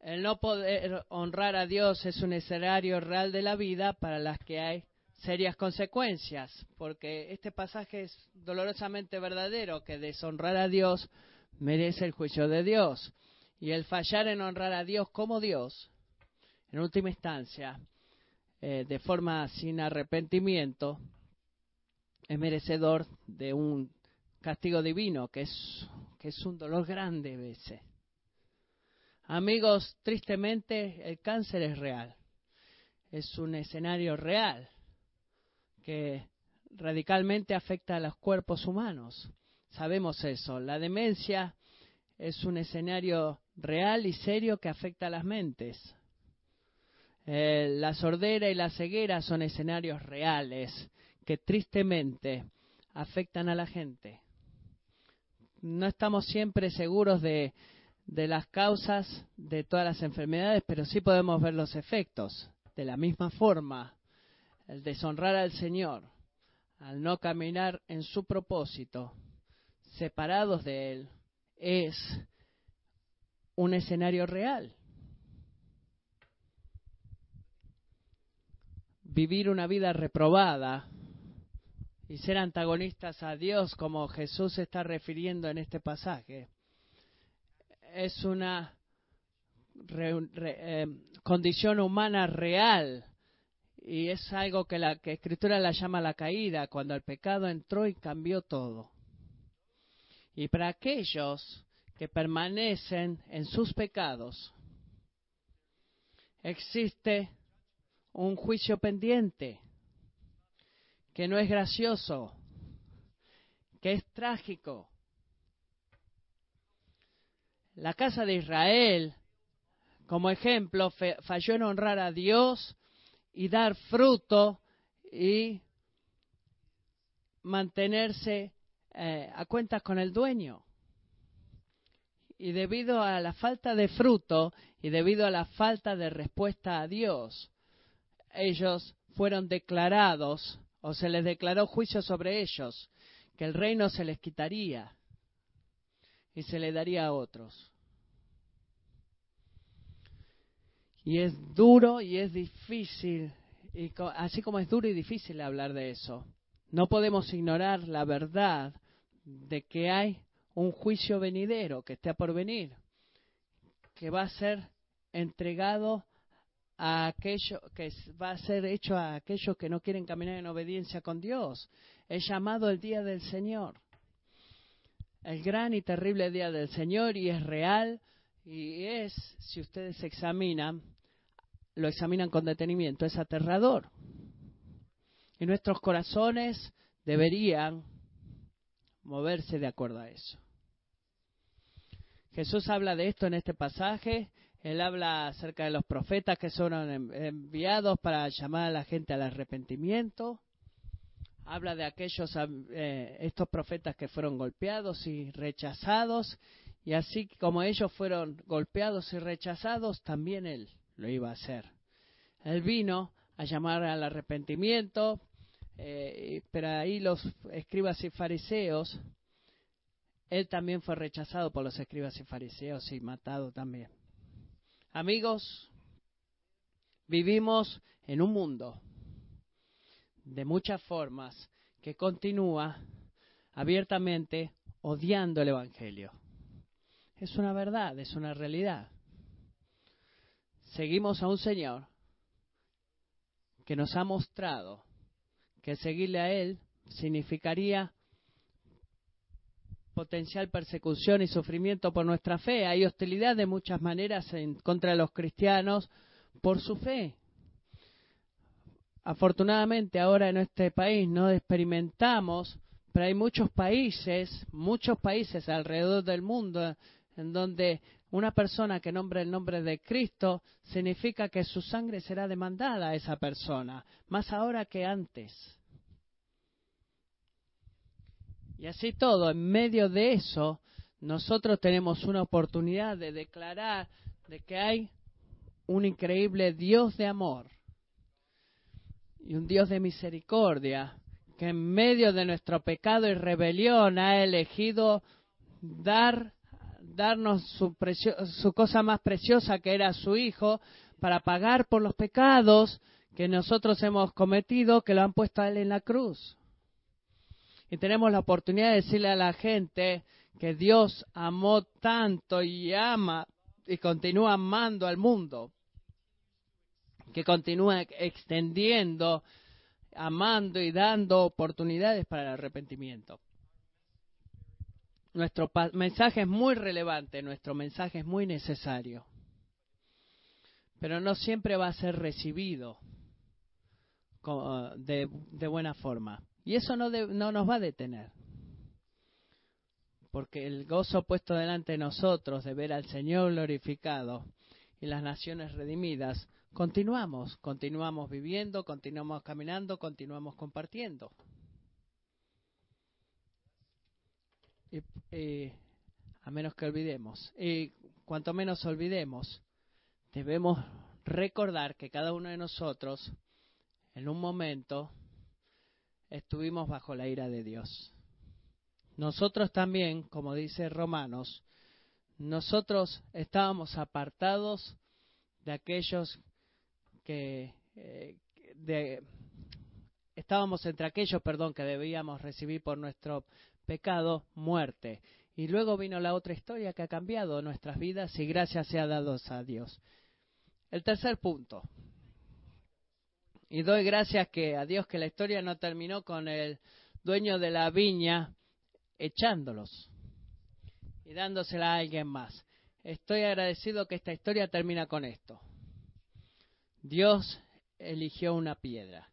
El no poder honrar a Dios es un escenario real de la vida para las que hay serias consecuencias, porque este pasaje es dolorosamente verdadero, que deshonrar a Dios merece el juicio de Dios. Y el fallar en honrar a Dios como Dios, en última instancia, eh, de forma sin arrepentimiento, es merecedor de un castigo divino, que es, que es un dolor grande a veces. Amigos, tristemente el cáncer es real, es un escenario real que radicalmente afecta a los cuerpos humanos. Sabemos eso. La demencia es un escenario real y serio que afecta a las mentes. Eh, la sordera y la ceguera son escenarios reales que tristemente afectan a la gente. No estamos siempre seguros de, de las causas de todas las enfermedades, pero sí podemos ver los efectos. De la misma forma, el deshonrar al Señor, al no caminar en su propósito, separados de Él, es un escenario real. Vivir una vida reprobada y ser antagonistas a Dios, como Jesús está refiriendo en este pasaje, es una eh, condición humana real y es algo que la que escritura la llama la caída, cuando el pecado entró y cambió todo. Y para aquellos que permanecen en sus pecados, existe un juicio pendiente, que no es gracioso, que es trágico. La casa de Israel, como ejemplo, falló en honrar a Dios y dar fruto y mantenerse eh, a cuentas con el dueño. Y debido a la falta de fruto y debido a la falta de respuesta a Dios, ellos fueron declarados o se les declaró juicio sobre ellos, que el reino se les quitaría y se le daría a otros. Y es duro y es difícil, y así como es duro y difícil hablar de eso, no podemos ignorar la verdad de que hay un juicio venidero que está por venir, que va a ser entregado a aquello que va a ser hecho a aquellos que no quieren caminar en obediencia con Dios. Es llamado el día del Señor. El gran y terrible día del Señor y es real y es, si ustedes examinan, lo examinan con detenimiento, es aterrador. Y nuestros corazones deberían moverse de acuerdo a eso. Jesús habla de esto en este pasaje. Él habla acerca de los profetas que son enviados para llamar a la gente al arrepentimiento. Habla de aquellos, eh, estos profetas que fueron golpeados y rechazados. Y así como ellos fueron golpeados y rechazados, también Él lo iba a hacer. Él vino a llamar al arrepentimiento, eh, pero ahí los escribas y fariseos, él también fue rechazado por los escribas y fariseos y matado también. Amigos, vivimos en un mundo de muchas formas que continúa abiertamente odiando el Evangelio. es una verdad, es una realidad. Seguimos a un Señor que nos ha mostrado que seguirle a Él significaría potencial persecución y sufrimiento por nuestra fe. Hay hostilidad de muchas maneras en contra los cristianos por su fe. Afortunadamente ahora en este país no experimentamos, pero hay muchos países, muchos países alrededor del mundo en donde una persona que nombre el nombre de Cristo significa que su sangre será demandada a esa persona, más ahora que antes. Y así todo, en medio de eso, nosotros tenemos una oportunidad de declarar de que hay un increíble Dios de amor y un Dios de misericordia que en medio de nuestro pecado y rebelión ha elegido dar darnos su, su cosa más preciosa que era su hijo para pagar por los pecados que nosotros hemos cometido que lo han puesto a él en la cruz y tenemos la oportunidad de decirle a la gente que Dios amó tanto y ama y continúa amando al mundo, que continúa extendiendo, amando y dando oportunidades para el arrepentimiento. Nuestro mensaje es muy relevante, nuestro mensaje es muy necesario, pero no siempre va a ser recibido de, de buena forma. Y eso no, no nos va a detener. Porque el gozo puesto delante de nosotros de ver al Señor glorificado y las naciones redimidas, continuamos, continuamos viviendo, continuamos caminando, continuamos compartiendo. Y, a menos que olvidemos. Y cuanto menos olvidemos, debemos recordar que cada uno de nosotros, en un momento, estuvimos bajo la ira de Dios. Nosotros también, como dice Romanos, nosotros estábamos apartados de aquellos que eh, de, estábamos entre aquellos, perdón, que debíamos recibir por nuestro pecado muerte. Y luego vino la otra historia que ha cambiado nuestras vidas y gracias sea dado a Dios. El tercer punto, y doy gracias que a Dios que la historia no terminó con el dueño de la viña echándolos y dándosela a alguien más. Estoy agradecido que esta historia termina con esto. Dios eligió una piedra.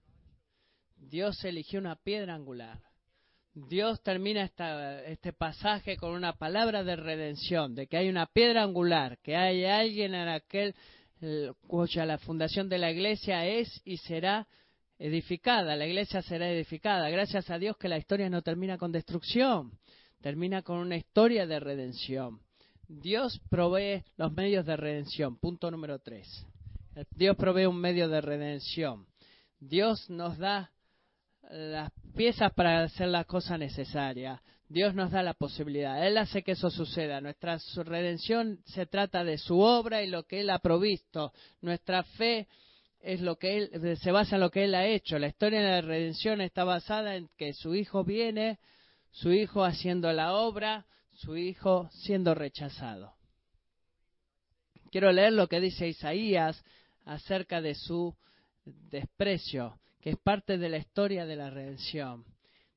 Dios eligió una piedra angular. Dios termina este pasaje con una palabra de redención, de que hay una piedra angular, que hay alguien en aquel cuya la fundación de la iglesia es y será edificada, la iglesia será edificada. Gracias a Dios que la historia no termina con destrucción, termina con una historia de redención. Dios provee los medios de redención. Punto número tres. Dios provee un medio de redención. Dios nos da las piezas para hacer la cosa necesaria. Dios nos da la posibilidad. Él hace que eso suceda. Nuestra redención se trata de su obra y lo que Él ha provisto. Nuestra fe es lo que Él se basa en lo que Él ha hecho. La historia de la redención está basada en que su Hijo viene, su Hijo haciendo la obra, su Hijo siendo rechazado. Quiero leer lo que dice Isaías acerca de su desprecio, que es parte de la historia de la redención.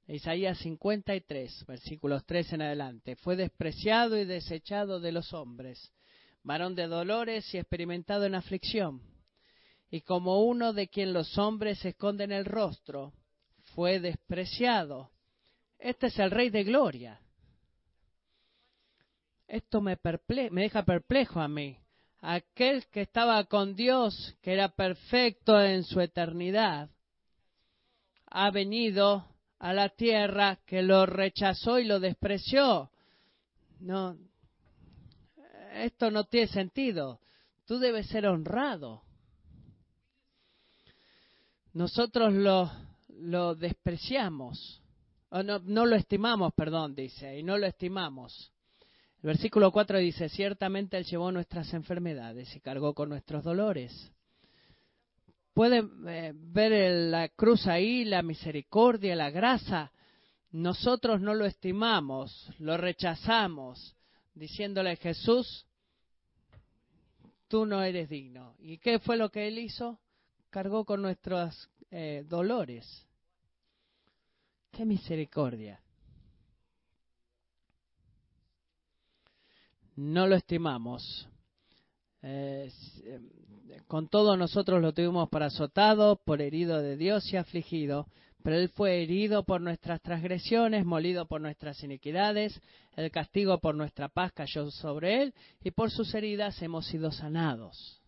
Isaías 53, versículos 3 en adelante. Fue despreciado y desechado de los hombres, varón de dolores y experimentado en aflicción. Y como uno de quien los hombres esconden el rostro, fue despreciado. Este es el Rey de Gloria. Esto me, me deja perplejo a mí. Aquel que estaba con Dios, que era perfecto en su eternidad, ha venido a la tierra que lo rechazó y lo despreció. No, esto no tiene sentido. Tú debes ser honrado. Nosotros lo, despreciamos, o no, no lo estimamos, perdón, dice, y no lo estimamos. El versículo 4 dice, ciertamente Él llevó nuestras enfermedades y cargó con nuestros dolores. Puede eh, ver la cruz ahí, la misericordia, la grasa. Nosotros no lo estimamos, lo rechazamos. diciéndole Jesús, tú no eres digno. ¿Y qué fue lo que él hizo? Cargó con nuestros eh, dolores. ¡Qué misericordia! No lo estimamos. Eh, con todo nosotros lo tuvimos por azotado, por herido de Dios y afligido, pero Él fue herido por nuestras transgresiones, molido por nuestras iniquidades, el castigo por nuestra paz cayó sobre Él, y por sus heridas hemos sido sanados.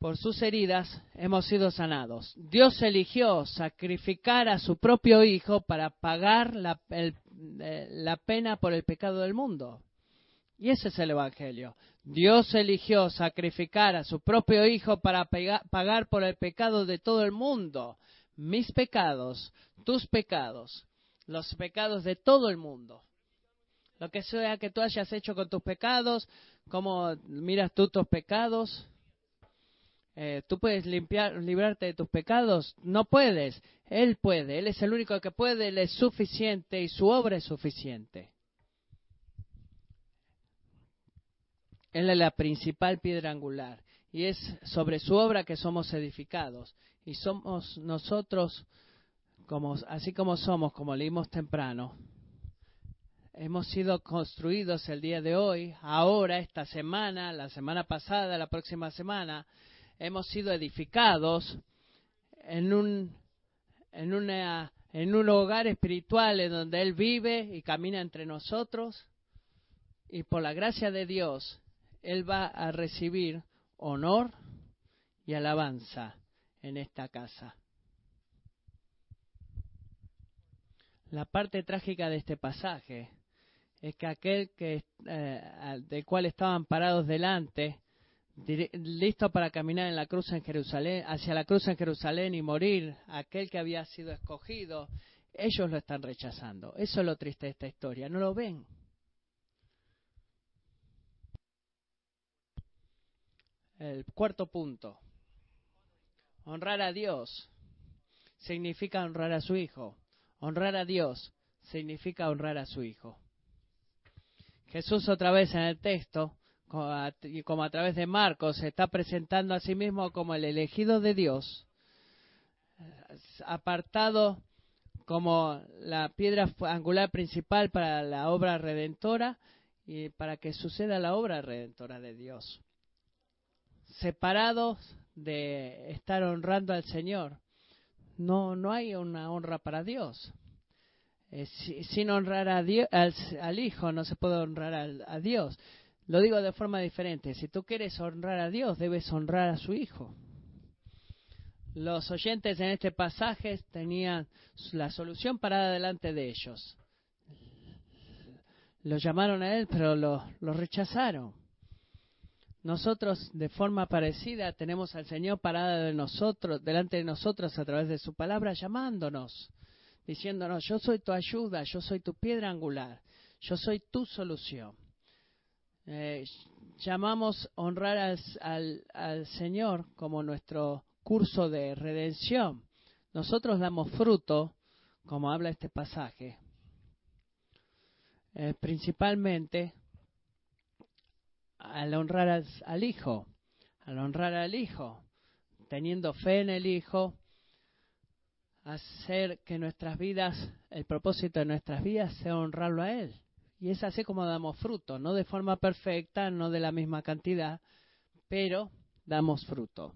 Por sus heridas hemos sido sanados. Dios eligió sacrificar a su propio Hijo para pagar la, eh, la pena por el pecado del mundo. Y ese es el Evangelio. Dios eligió sacrificar a su propio Hijo para pagar por el pecado de todo el mundo. Mis pecados, tus pecados, los pecados de todo el mundo. Lo que sea que tú hayas hecho con tus pecados, cómo miras tú tus pecados. Eh, ¿Tú puedes limpiar, librarte de tus pecados? No puedes. Él puede. Él es el único que puede. Él es suficiente y su obra es suficiente. Él es la principal piedra angular y es sobre su obra que somos edificados. Y somos nosotros, así como somos, como leímos temprano, hemos sido construidos el día de hoy, ahora, esta semana, la semana pasada, la próxima semana, hemos sido edificados en un, en en un hogar espiritual en donde Él vive y camina entre nosotros. Y por la gracia de Dios, él va a recibir honor y alabanza en esta casa. La parte trágica de este pasaje es que aquel que, eh, del cual estaban parados delante, listo para caminar en la cruz en Jerusalén, hacia la cruz en Jerusalén y morir, aquel que había sido escogido, ellos lo están rechazando. Eso es lo triste de esta historia, no lo ven. El cuarto punto. Honrar a Dios significa honrar a su Hijo. Honrar a Dios significa honrar a su Hijo. Jesús otra vez en el texto, como a través de Marcos, se está presentando a sí mismo como el elegido de Dios, apartado como la piedra angular principal para la obra redentora y para que suceda la obra redentora de Dios separados de estar honrando al Señor. No, no hay una honra para Dios. Eh, sin honrar a Dios, al, Hijo no se puede honrar a Dios. Lo digo de forma diferente. Si tú quieres honrar a Dios, debes honrar a su Hijo. Los oyentes en este pasaje tenían la solución parada delante de ellos. Lo llamaron a Él, pero lo rechazaron. Nosotros, de forma parecida, tenemos al Señor parado de nosotros, delante de nosotros a través de su palabra, llamándonos, diciéndonos, yo soy tu ayuda, yo soy tu piedra angular, yo soy tu solución. Eh, llamamos honrar al, al Señor como nuestro curso de redención. Nosotros damos fruto, como habla este pasaje, eh, principalmente al honrar al, Hijo, al honrar al Hijo, teniendo fe en el Hijo, hacer que nuestras vidas, el propósito de nuestras vidas sea honrarlo a Él. Y es así como damos fruto, no de forma perfecta, no de la misma cantidad, pero damos fruto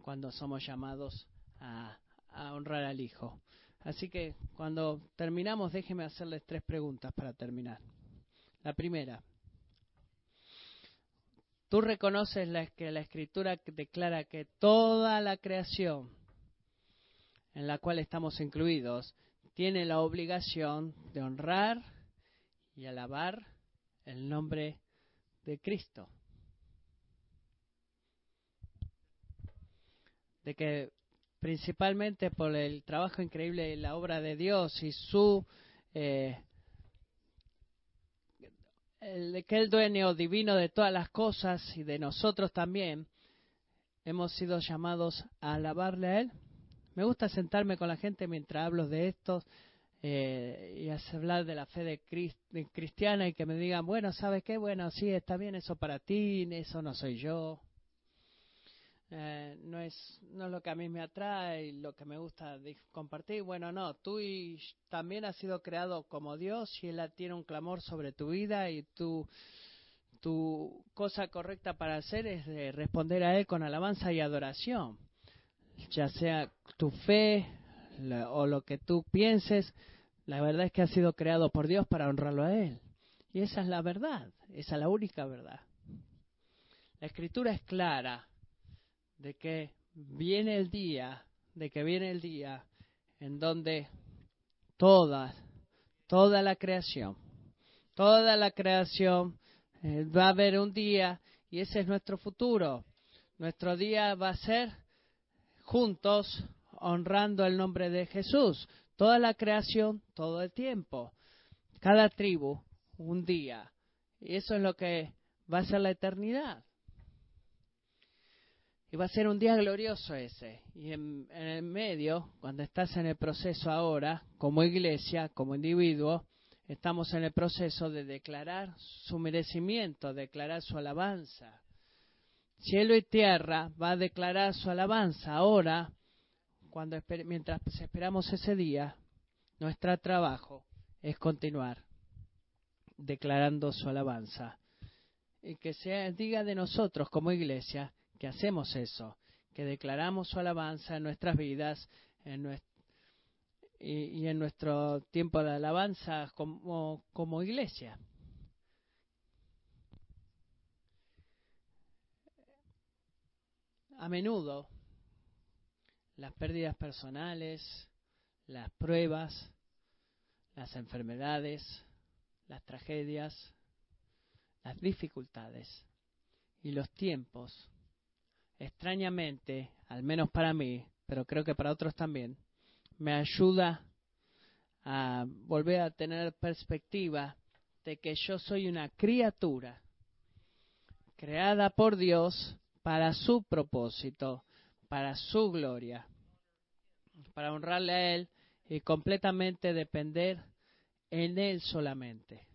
cuando somos llamados a, a honrar al Hijo. Así que cuando terminamos, déjeme hacerles tres preguntas para terminar. La primera, Tú reconoces que la escritura declara que toda la creación en la cual estamos incluidos tiene la obligación de honrar y alabar el nombre de Cristo. De que principalmente por el trabajo increíble de la obra de Dios y su eh, el, que el dueño divino de todas las cosas y de nosotros también, hemos sido llamados a alabarle a Él. Me gusta sentarme con la gente mientras hablo de esto eh, y hace hablar de la fe de, cristiana y que me digan, bueno, ¿sabes qué? Bueno, sí, está bien eso para ti, eso no soy yo. Eh, no es no es lo que a mí me atrae lo que me gusta compartir. Bueno, no, tú también has sido creado como Dios y Él tiene un clamor sobre tu vida y tú tu cosa correcta para hacer es responder a Él con alabanza y adoración, ya sea tu fe o lo que tú pienses, la verdad es que ha sido creado por Dios para honrarlo a Él. Y esa es la verdad, esa es la única verdad. La escritura es clara de que viene el día, de que viene el día en donde toda, toda la creación, toda la creación eh, va a haber un día y ese es nuestro futuro. Nuestro día va a ser juntos honrando el nombre de Jesús. Toda la creación, todo el tiempo. Cada tribu, un día. Y eso es lo que va a ser la eternidad. Y va a ser un día glorioso ese. Y en, en, el medio, cuando estás en el proceso ahora, como iglesia, como individuo, estamos en el proceso de declarar su merecimiento, declarar su alabanza. Cielo y tierra va a declarar su alabanza. Ahora, cuando mientras esperamos ese día, nuestro trabajo es continuar declarando su alabanza. Y que se diga de nosotros como iglesia que hacemos eso, que declaramos su alabanza en nuestras vidas, y, en nuestro tiempo de alabanza como iglesia. A menudo las pérdidas personales, las pruebas, las enfermedades, las tragedias, las dificultades y los tiempos, extrañamente, al menos para mí, pero creo que para otros también, me ayuda a volver a tener perspectiva de que yo soy una criatura creada por Dios para su propósito, para su gloria, para honrarle a Él y completamente depender en Él solamente.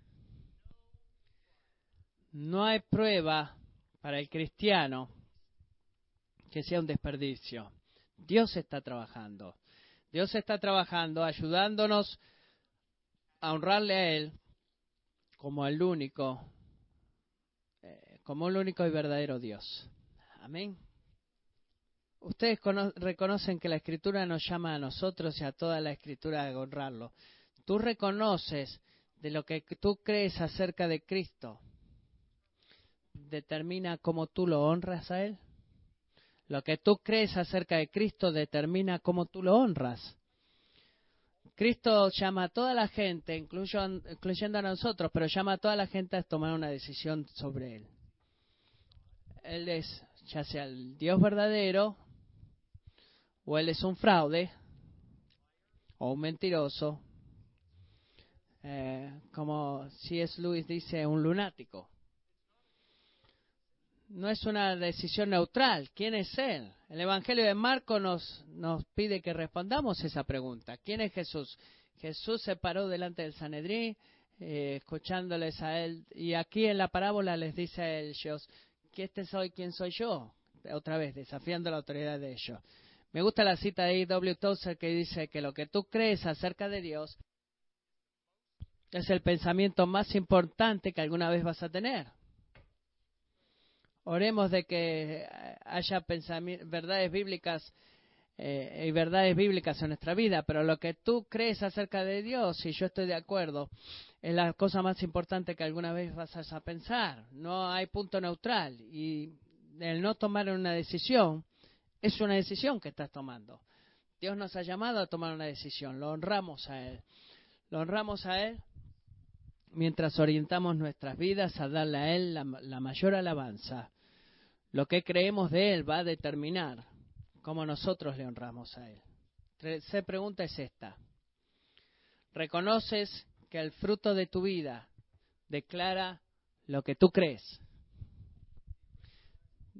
No hay prueba para el cristiano que sea un desperdicio. Dios está trabajando. Dios está trabajando, ayudándonos a honrarle a Él como el único, eh, como el único y verdadero Dios. Amén. Ustedes reconocen que la Escritura nos llama a nosotros y a toda la Escritura a honrarlo. Tú reconoces de lo que tú crees acerca de Cristo. Determina cómo tú lo honras a Él. Lo que tú crees acerca de Cristo determina cómo tú lo honras. Cristo llama a toda la gente, incluyendo a nosotros, pero llama a toda la gente a tomar una decisión sobre Él. Él es ya sea el Dios verdadero, o Él es un fraude, o un mentiroso, eh, como si es Luis dice, un lunático no es una decisión neutral. ¿Quién es Él? El Evangelio de Marco nos, nos pide que respondamos esa pregunta. ¿Quién es Jesús? Jesús se paró delante del Sanedrín, eh, escuchándoles a Él, y aquí en la parábola les dice a ellos, ¿qué este soy? ¿Quién soy yo? Otra vez, desafiando la autoridad de ellos. Me gusta la cita de E.W. Tozer que dice que lo que tú crees acerca de Dios es el pensamiento más importante que alguna vez vas a tener. Oremos de que haya verdades bíblicas eh, y verdades bíblicas en nuestra vida, pero lo que tú crees acerca de Dios, y yo estoy de acuerdo, es la cosa más importante que alguna vez vas a pensar. No hay punto neutral y el no tomar una decisión es una decisión que estás tomando. Dios nos ha llamado a tomar una decisión, lo honramos a Él. Lo honramos a Él mientras orientamos nuestras vidas a darle a Él la mayor alabanza lo que creemos de Él va a determinar cómo nosotros le honramos a Él. Tercera pregunta es esta. ¿Reconoces que el fruto de tu vida declara lo que tú crees?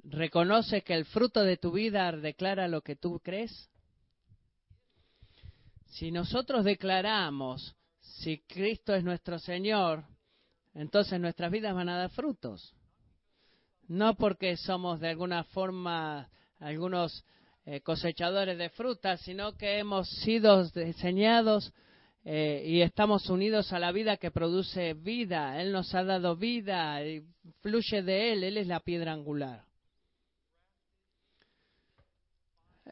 ¿Reconoces que el fruto de tu vida declara lo que tú crees? Si nosotros declaramos si Cristo es nuestro Señor, entonces nuestras vidas van a dar frutos. No porque somos de alguna forma algunos eh, cosechadores de frutas, sino que hemos sido diseñados eh, y estamos unidos a la vida que produce vida. Él nos ha dado vida y fluye de Él. Él es la piedra angular.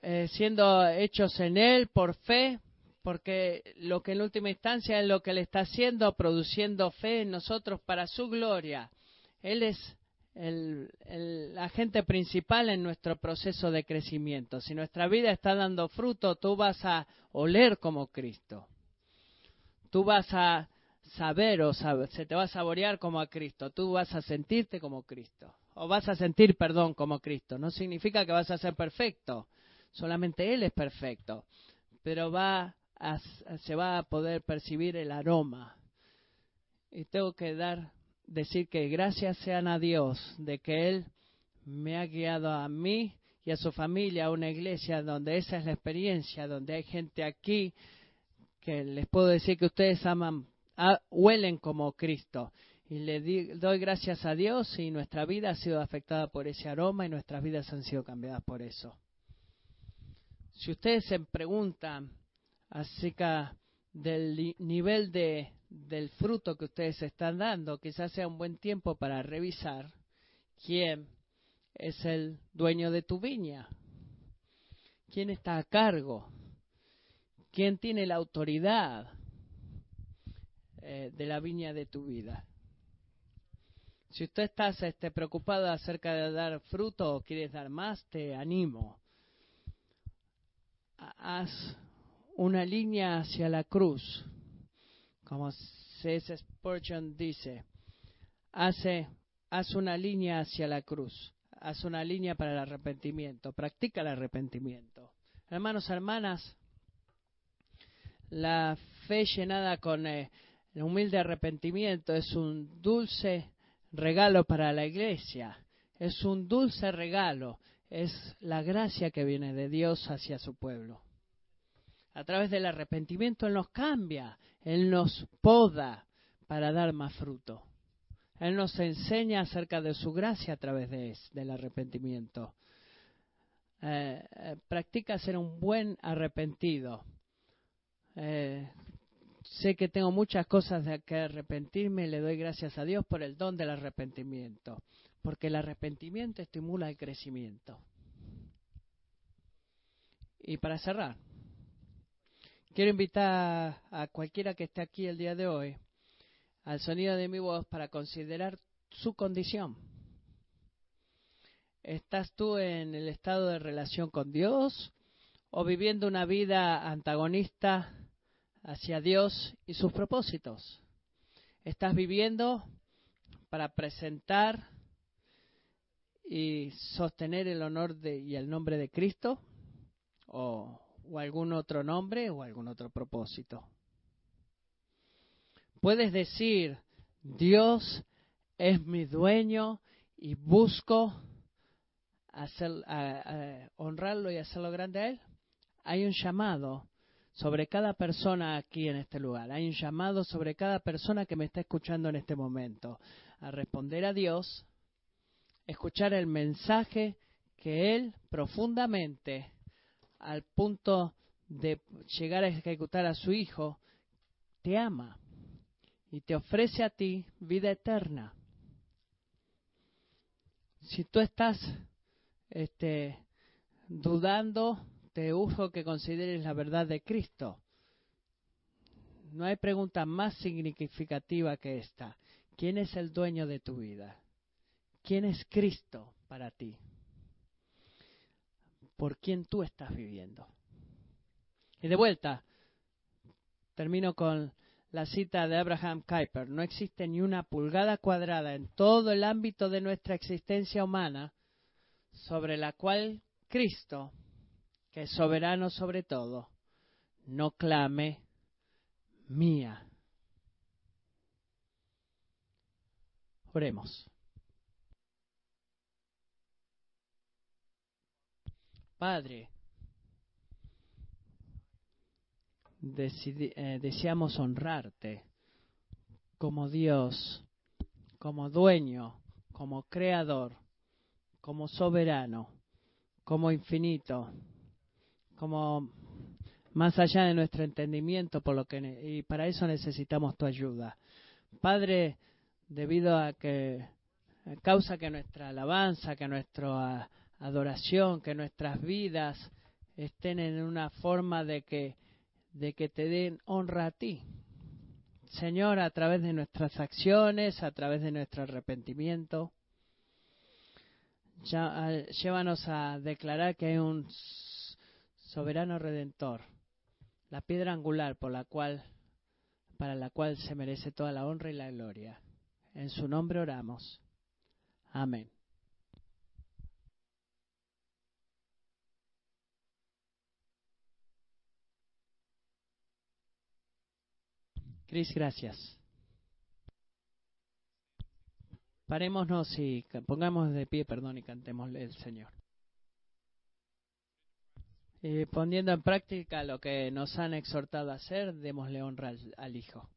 Eh, siendo hechos en Él por fe, porque lo que en última instancia es lo que Él está haciendo, produciendo fe en nosotros para su gloria. Él es el, el, agente principal en nuestro proceso de crecimiento. Si nuestra vida está dando fruto, tú vas a oler como Cristo. Tú vas a saber o se te va a saborear como a Cristo. Tú vas a sentirte como Cristo. O vas a sentir perdón como Cristo. No significa que vas a ser perfecto. Solamente Él es perfecto. Pero va se va a poder percibir el aroma. Y tengo que dar, decir que gracias sean a Dios de que Él me ha guiado a mí y a su familia a una iglesia donde esa es la experiencia, donde hay gente aquí que les puedo decir que ustedes aman, huelen como Cristo. Y le doy gracias a Dios y nuestra vida ha sido afectada por ese aroma y nuestras vidas han sido cambiadas por eso. Si ustedes se preguntan, acerca del nivel de, del fruto que ustedes están dando, quizás sea un buen tiempo para revisar quién es el dueño de tu viña, quién está a cargo, quién tiene la autoridad eh, de la viña de tu vida. Si usted estás este, preocupado acerca de dar fruto o quieres dar más, te animo. Haz una línea hacia la cruz, como C.S. Spurgeon dice, hace, haz una línea hacia la cruz, haz una línea para el arrepentimiento, practica el arrepentimiento. Hermanos, hermanas, la fe llenada con eh, el humilde arrepentimiento es un dulce regalo para la iglesia, es un dulce regalo, es la gracia que viene de Dios hacia su pueblo a través del arrepentimiento Él nos cambia, Él nos poda para dar más fruto. Él nos enseña acerca de su gracia a través de del arrepentimiento. Eh, eh, practica ser un buen arrepentido. Eh, sé que tengo muchas cosas de que arrepentirme y le doy gracias a Dios por el don del arrepentimiento, porque el arrepentimiento estimula el crecimiento. Y para cerrar, Quiero invitar a cualquiera que esté aquí el día de hoy al sonido de mi voz para considerar su condición. ¿Estás tú en el estado de relación con Dios o viviendo una vida antagonista hacia Dios y sus propósitos? ¿Estás viviendo para presentar y sostener el honor de, y el nombre de Cristo? ¿O o algún otro nombre o algún otro propósito. Puedes decir, Dios es mi dueño y busco hacer, honrarlo y hacerlo grande a Él. Hay un llamado sobre cada persona aquí en este lugar. Hay un llamado sobre cada persona que me está escuchando en este momento a responder a Dios, escuchar el mensaje que Él profundamente al punto de llegar a ejecutar a su hijo, te ama y te ofrece a ti vida eterna. Si tú estás este, dudando, te uso que consideres la verdad de Cristo. No hay pregunta más significativa que esta. ¿Quién es el dueño de tu vida? ¿Quién es Cristo para ti? Por quién tú estás viviendo. Y de vuelta, termino con la cita de Abraham Kuyper. No existe ni una pulgada cuadrada en todo el ámbito de nuestra existencia humana sobre la cual Cristo, que es soberano sobre todo, no clame mía. Oremos. Padre, eh, deseamos honrarte como Dios, como dueño, como creador, como soberano, como infinito, como más allá de nuestro entendimiento, por lo que y para eso necesitamos tu ayuda. Padre, debido a que causa que nuestra alabanza, que nuestra adoración, que nuestras vidas estén en una forma de que de que te den honra a ti. Señor, a través de nuestras acciones, a través de nuestro arrepentimiento, ya, llévanos a declarar que hay un soberano redentor, la piedra angular por la cual para la cual se merece toda la honra y la gloria. En su nombre oramos. Amén. Cris, gracias. Parémonos y pongamos de pie, perdón, y cantémosle el Señor. Y poniendo en práctica lo que nos han exhortado a hacer, démosle honra al Hijo.